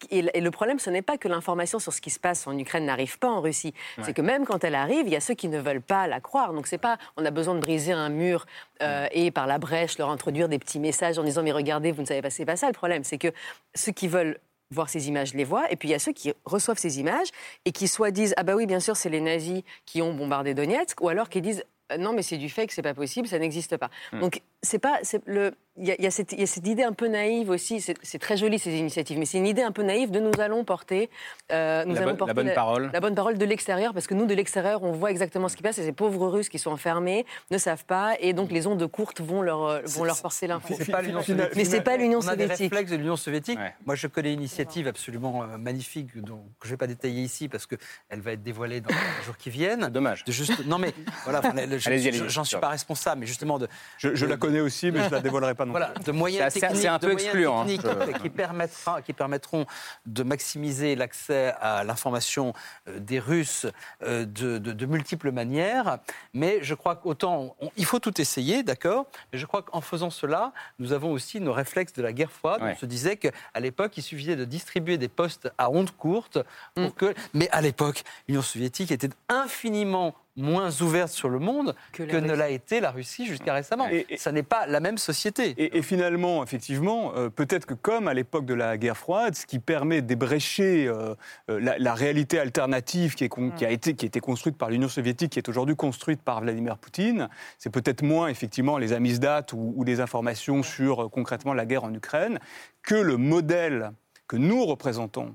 et le problème, ce n'est pas que l'information sur ce qui se passe en Ukraine n'arrive pas en Russie. C'est que même quand elle arrive, il y a ceux qui ne veulent pas la croire. Donc c'est pas, on a besoin de briser un mur et par la brèche leur introduire des petits messages en disant mais regardez, vous ne savez pas, c'est pas ça le problème. C'est que ceux qui veulent voir ces images, les voient. Et puis il y a ceux qui reçoivent ces images et qui soit disent Ah bah oui, bien sûr, c'est les nazis qui ont bombardé Donetsk, ou alors qui disent euh, Non, mais c'est du fake, c'est pas possible, ça n'existe pas. Hmm. Donc c'est pas. Le, il y, a cette idée un peu naïve aussi, c'est très joli ces initiatives, mais c'est une idée un peu naïve de nous allons porter, euh, nous la, allons porter la, bonne parole. La bonne parole de l'extérieur, parce que nous, de l'extérieur, on voit exactement ce qui passe, et ces pauvres Russes qui sont enfermés ne savent pas, et donc les ondes courtes vont leur, euh, vont leur porter l'info. Mais c'est pas l'Union soviétique. On a des réflexes de l'Union soviétique. Moi, je connais une initiative absolument euh, magnifique, dont, que je ne vais pas détailler ici, parce qu'elle va être dévoilée dans les jours qui viennent. Dommage. De juste, non mais, voilà, j'en suis pas responsable, mais justement... De, je, je la connais aussi, mais je ne la dévoilerai pas non voilà, de moyens c'est un peu excluant. Hein. qui, permettra, qui permettront de maximiser l'accès à l'information euh, des Russes euh, de, de, multiples manières. Mais je crois qu'autant, il faut tout essayer, d'accord Mais je crois qu'en faisant cela, nous avons aussi nos réflexes de la guerre froide. On se disait qu'à l'époque, il suffisait de distribuer des postes à ondes courtes pour mm. que. Mais à l'époque, l'Union soviétique était infiniment moins ouverte sur le monde que, ne l'a été la Russie jusqu'à récemment. Et, ça n'est pas la même société. Et, finalement, effectivement, euh, peut-être que comme à l'époque de la guerre froide, ce qui permet d'ébrécher euh, euh, la, réalité alternative qui, est, qui, a été, qui a été construite par l'Union soviétique, qui est aujourd'hui construite par Vladimir Poutine, c'est peut-être moins effectivement les amysdates ou, ou des informations sur concrètement la guerre en Ukraine que le modèle que nous représentons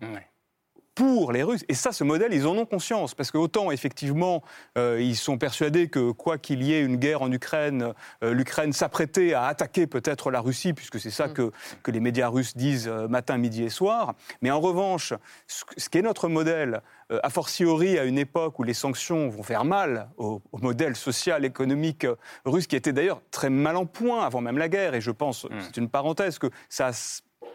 pour les Russes. Et ça, ce modèle, ils en ont conscience. Parce que autant, effectivement, euh, ils sont persuadés que quoi qu'il y ait une guerre en Ukraine, euh, l'Ukraine s'apprêtait à attaquer peut-être la Russie, puisque c'est ça mm. que, que les médias russes disent euh, matin, midi et soir. Mais en revanche, ce, qui est notre modèle, a fortiori à une époque où les sanctions vont faire mal au, au modèle social, économique russe, qui était d'ailleurs très mal en point avant même la guerre. Et je pense, mm. c'est une parenthèse, que ça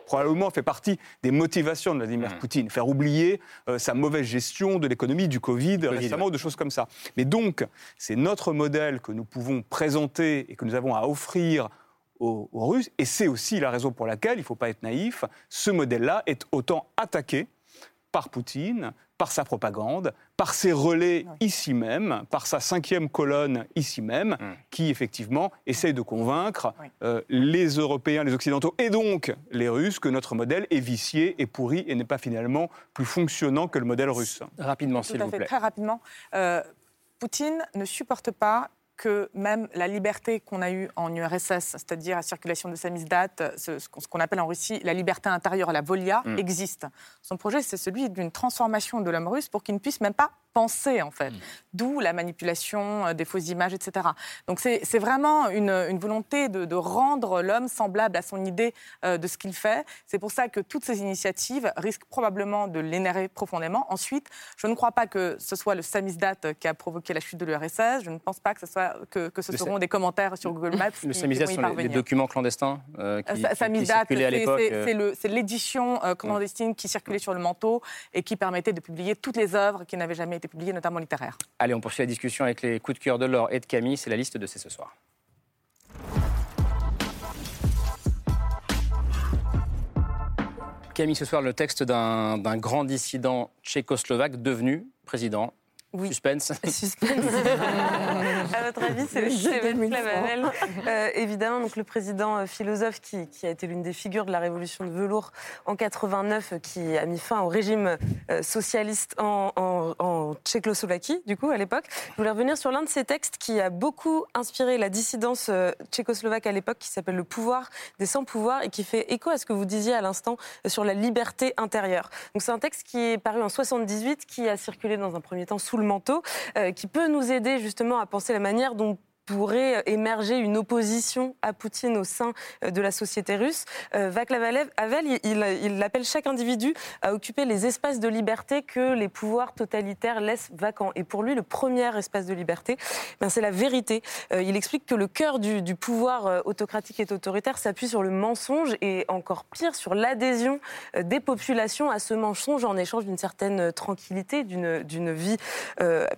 probablement fait partie des motivations de Vladimir mmh. Poutine, faire oublier euh, sa mauvaise gestion de l'économie, du Covid, récemment, ou de choses comme ça. Mais donc, c'est notre modèle que nous pouvons présenter et que nous avons à offrir aux, aux Russes, et c'est aussi la raison pour laquelle, il ne faut pas être naïf, ce modèle-là est autant attaqué par Poutine, par sa propagande, par ses relais ici même, par sa cinquième colonne ici même, mm. qui effectivement essaye de convaincre euh, les Européens, les Occidentaux et donc les Russes que notre modèle est vicié et pourri et n'est pas finalement plus fonctionnant que le modèle russe. Rapidement, s'il vous plaît. Très rapidement. Euh, Poutine ne supporte pas que même la liberté qu'on a eue en URSS, c'est-à-dire la circulation de samizdat, ce, ce qu'on appelle en Russie la liberté intérieure, la volia, mm. existe. Son projet, c'est celui d'une transformation de l'homme russe pour qu'il ne puisse même pas penser, en fait. Mm. D'où la manipulation euh, des fausses images, etc. Donc c'est vraiment une, volonté de, rendre l'homme semblable à son idée euh, de ce qu'il fait. C'est pour ça que toutes ces initiatives risquent probablement de l'énerver profondément. Ensuite, je ne crois pas que ce soit le samizdat qui a provoqué la chute de l'URSS. Je ne pense pas que ce, soit, que, ce seront des commentaires sur Google Maps. Le samizdat sont les, documents clandestins euh, qui, circulaient à l'époque. C'est l'édition clandestine qui circulait sur le manteau et qui permettait de publier toutes les œuvres qui n'avaient jamais été notamment littéraires. Allez, on poursuit la discussion avec les coups de cœur de Laure et de Camille. C'est la liste de ces ce soir. Camille, ce soir, le texte d'un grand dissident tchécoslovaque devenu président oui. Suspense. Suspense. à votre avis, c'est le euh, Évidemment, donc le président euh, philosophe qui, qui, a été l'une des figures de la révolution de velours en 89, euh, qui a mis fin au régime euh, socialiste en, en, en, Tchécoslovaquie, du coup, à l'époque. Je voulais revenir sur l'un de ses textes qui a beaucoup inspiré la dissidence tchécoslovaque à l'époque, qui s'appelle Le pouvoir des sans-pouvoirs et qui fait écho à ce que vous disiez à l'instant sur la liberté intérieure. Donc c'est un texte qui est paru en 78, qui a circulé dans un premier temps sous le manteau, qui peut nous aider justement à penser la manière dont pourrait émerger une opposition à Poutine au sein euh, de la société russe. Euh, Vaclav Havel, il, il, appelle chaque individu à occuper les espaces de liberté que les pouvoirs totalitaires laissent vacants. Et pour lui, le premier espace de liberté, ben, c'est la vérité. Euh, il explique que le cœur du, du pouvoir autocratique et autoritaire s'appuie sur le mensonge et encore pire, sur l'adhésion des populations à ce mensonge en échange d'une certaine tranquillité, d'une vie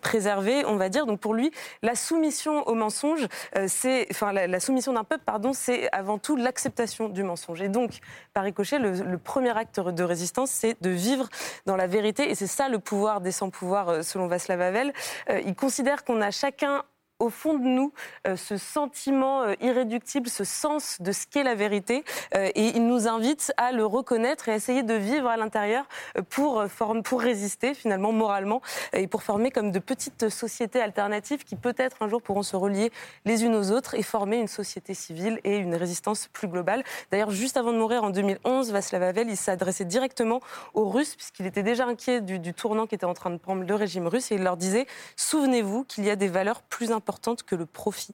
préservée, on va dire. Donc pour lui, la soumission au mensonge euh, c'est, enfin, la, soumission d'un peuple, pardon, c'est avant tout l'acceptation du mensonge. Et donc, par ricochet, le, premier acte de résistance, c'est de vivre dans la vérité. Et c'est ça le pouvoir des sans-pouvoirs, euh, selon Václav Havel. Euh, il considère qu'on a chacun au fond de nous euh, ce sentiment euh, irréductible, ce sens de ce qu'est la vérité. Euh, et il nous invite à le reconnaître et à essayer de vivre à l'intérieur pour, résister finalement moralement et pour former comme de petites sociétés alternatives qui peut-être un jour pourront se relier les unes aux autres et former une société civile et une résistance plus globale. D'ailleurs, juste avant de mourir en 2011, Václav Havel, il s'adressait directement aux Russes puisqu'il était déjà inquiet du, du tournant qui était en train de prendre le régime russe et il leur disait souvenez-vous qu'il y a des valeurs plus importantes que le profit.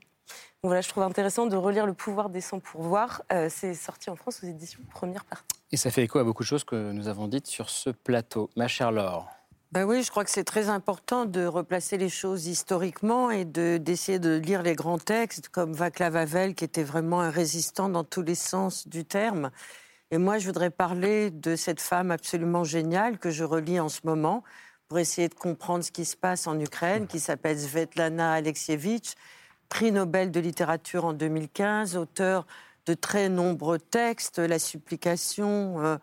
Donc voilà, je trouve intéressant de relire Le pouvoir des sans pourvoir. Euh, c'est sorti en France aux éditions Première Partie. Et ça fait écho à beaucoup de choses que nous avons dites sur ce plateau. Ma chère Laure. Ben oui, je crois que c'est très important de replacer les choses historiquement et d'essayer de, lire les grands textes comme Vaclav Havel, qui était vraiment un résistant dans tous les sens du terme. Et moi, je voudrais parler de cette femme absolument géniale que je relis en ce moment, pour essayer de comprendre ce qui se passe en Ukraine, qui s'appelle Svetlana Alexievitch, prix Nobel de littérature en 2015, auteur de très nombreux textes, La supplication, euh,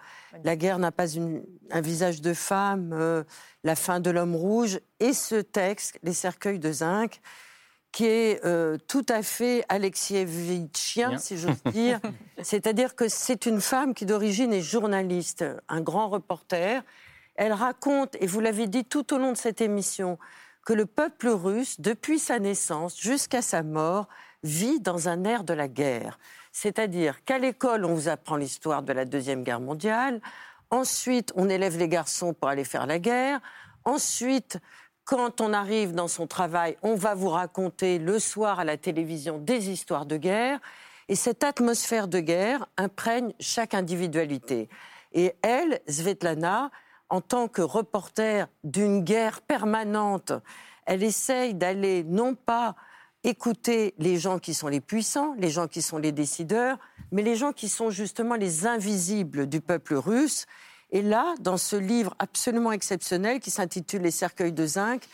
La guerre n'a pas un visage de femme, euh, La fin de l'homme rouge, et ce texte, Les cercueils de zinc, qui est euh, tout à fait alexievitchien, si j'ose dire. C'est-à-dire que c'est une femme qui d'origine est journaliste, un grand reporter, elle raconte, et vous l'avez dit tout au long de cette émission, que le peuple russe, depuis sa naissance jusqu'à sa mort, vit dans un air de la guerre. C'est-à-dire qu'à l'école, on vous apprend l'histoire de la Deuxième Guerre mondiale. Ensuite, on élève les garçons pour aller faire la guerre. Ensuite, quand on arrive dans son travail, on va vous raconter le soir à la télévision des histoires de guerre. Et cette atmosphère de guerre imprègne chaque individualité. Et elle, Svetlana, en tant que reporter d'une guerre permanente, elle essaye d'aller non pas écouter les gens qui sont les puissants, les gens qui sont les décideurs, mais les gens qui sont justement les invisibles du peuple russe. Et là, dans ce livre absolument exceptionnel qui s'intitule Les cercueils de zinc,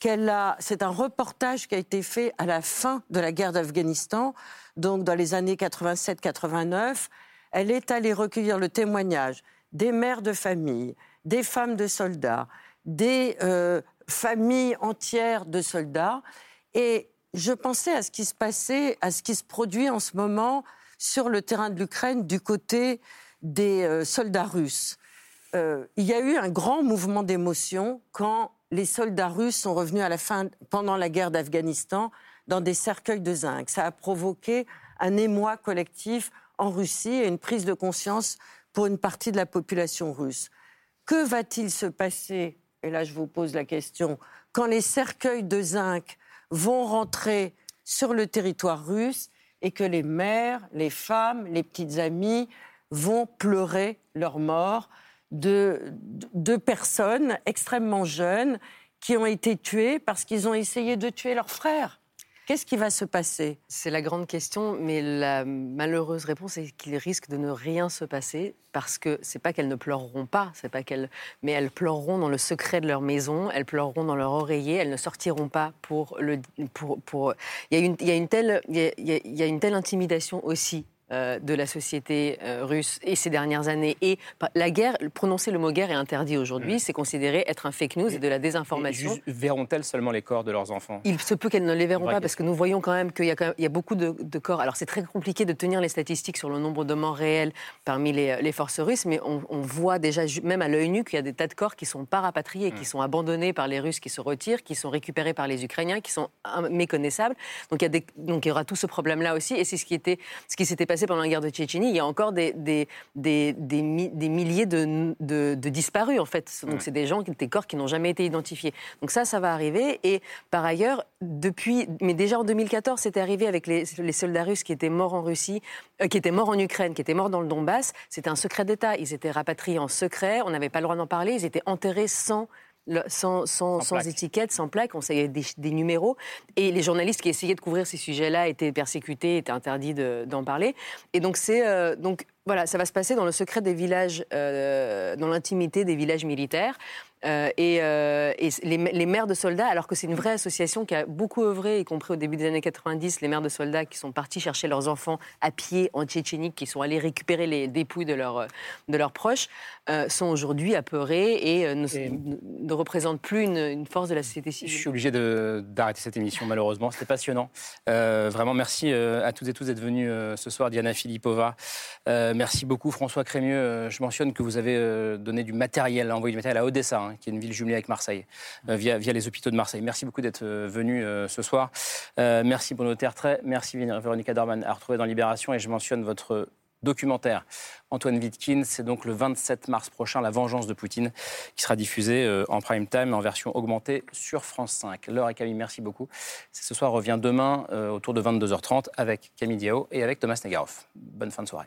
c'est un reportage qui a été fait à la fin de la guerre d'Afghanistan, donc dans les années 87-89. Elle est allée recueillir le témoignage des mères de famille, des femmes de soldats, des euh, familles entières de soldats. Et je pensais à ce qui se passait, à ce qui se produit en ce moment sur le terrain de l'Ukraine du côté des euh, soldats russes. Euh, il y a eu un grand mouvement d'émotion quand les soldats russes sont revenus à la fin, pendant la guerre d'Afghanistan, dans des cercueils de zinc. Ça a provoqué un émoi collectif en Russie et une prise de conscience pour une partie de la population russe. Que va-t-il se passer, et là je vous pose la question, quand les cercueils de zinc vont rentrer sur le territoire russe et que les mères, les femmes, les petites amies vont pleurer leur mort de, personnes extrêmement jeunes qui ont été tuées parce qu'ils ont essayé de tuer leurs frères? Qu'est-ce qui va se passer? C'est la grande question, mais la malheureuse réponse est qu'il risque de ne rien se passer parce que c'est pas qu'elles ne pleureront pas, c'est pas qu'elles, mais elles pleureront dans le secret de leur maison, elles pleureront dans leur oreiller, elles ne sortiront pas pour le, pour, pour... Il y a une, il y a une telle, il y a, une telle intimidation aussi de la société euh, russe et ces dernières années. Et la guerre, prononcer le mot guerre est interdit aujourd'hui, mm. c'est considéré être un fake news et, de la désinformation. Verront-elles seulement les corps de leurs enfants? Il se peut qu'elles ne les verront pas parce que nous voyons quand même qu'il y, a beaucoup de, corps. Alors c'est très compliqué de tenir les statistiques sur le nombre de morts réels parmi les, forces russes, mais on, voit déjà, même à l'œil nu, qu'il y a des tas de corps qui sont pas rapatriés, qui mm. sont abandonnés par les Russes qui se retirent, qui sont récupérés par les Ukrainiens, qui sont méconnaissables. Donc il y, a donc, il y aura tout ce problème-là aussi. Et c'est ce qui était, ce qui s'était passé pendant la guerre de Tchétchénie, il y a encore des, des, des, des, milliers de, de, disparus, en fait. Donc, c'est des gens, des corps qui n'ont jamais été identifiés. Donc, ça, ça va arriver. Et par ailleurs, depuis, mais déjà en 2014, c'était arrivé avec les, les, soldats russes qui étaient morts en Russie, euh, qui étaient morts en Ukraine, qui étaient morts dans le Donbass. C'était un secret d'État. Ils étaient rapatriés en secret. On n'avait pas le droit d'en parler. Ils étaient enterrés sans sans, sans, sans, étiquette, sans plaque, on savait des, des, numéros. Et les journalistes qui essayaient de couvrir ces sujets-là étaient persécutés, étaient interdits d'en parler. Et donc, c'est. Euh, donc, voilà, ça va se passer dans le secret des villages, euh, dans l'intimité des villages militaires. Euh, et, euh, les, les, mères de soldats, alors que c'est une vraie association qui a beaucoup œuvré, y compris au début des années 90, les mères de soldats qui sont partis chercher leurs enfants à pied en Tchétchénie, qui sont allés récupérer les dépouilles de, leur, de leurs proches, euh, sont aujourd'hui apeurées et, ne, ne, représentent plus une, force de la société civile. Je suis obligé d'arrêter cette émission, malheureusement. C'était passionnant. vraiment, merci à toutes et tous d'être venus ce soir. Diana Filipova, merci beaucoup. François Crémieux, je mentionne que vous avez donné du matériel, envoyé du matériel à Odessa Hein, qui est une ville jumelée avec Marseille, euh, via, les hôpitaux de Marseille. Merci beaucoup d'être euh, venu euh, ce soir. merci Bruno Tertrais, merci Véronica Dorman à retrouver dans Libération et je mentionne votre documentaire Antoine Wittkin. C'est donc le 27 mars prochain, La vengeance de Poutine, qui sera diffusé en prime time en version augmentée sur France 5. Laure et Camille, merci beaucoup. Ce soir revient demain autour de 22h30 avec Camille Diao et avec Thomas Negaroff. Bonne fin de soirée.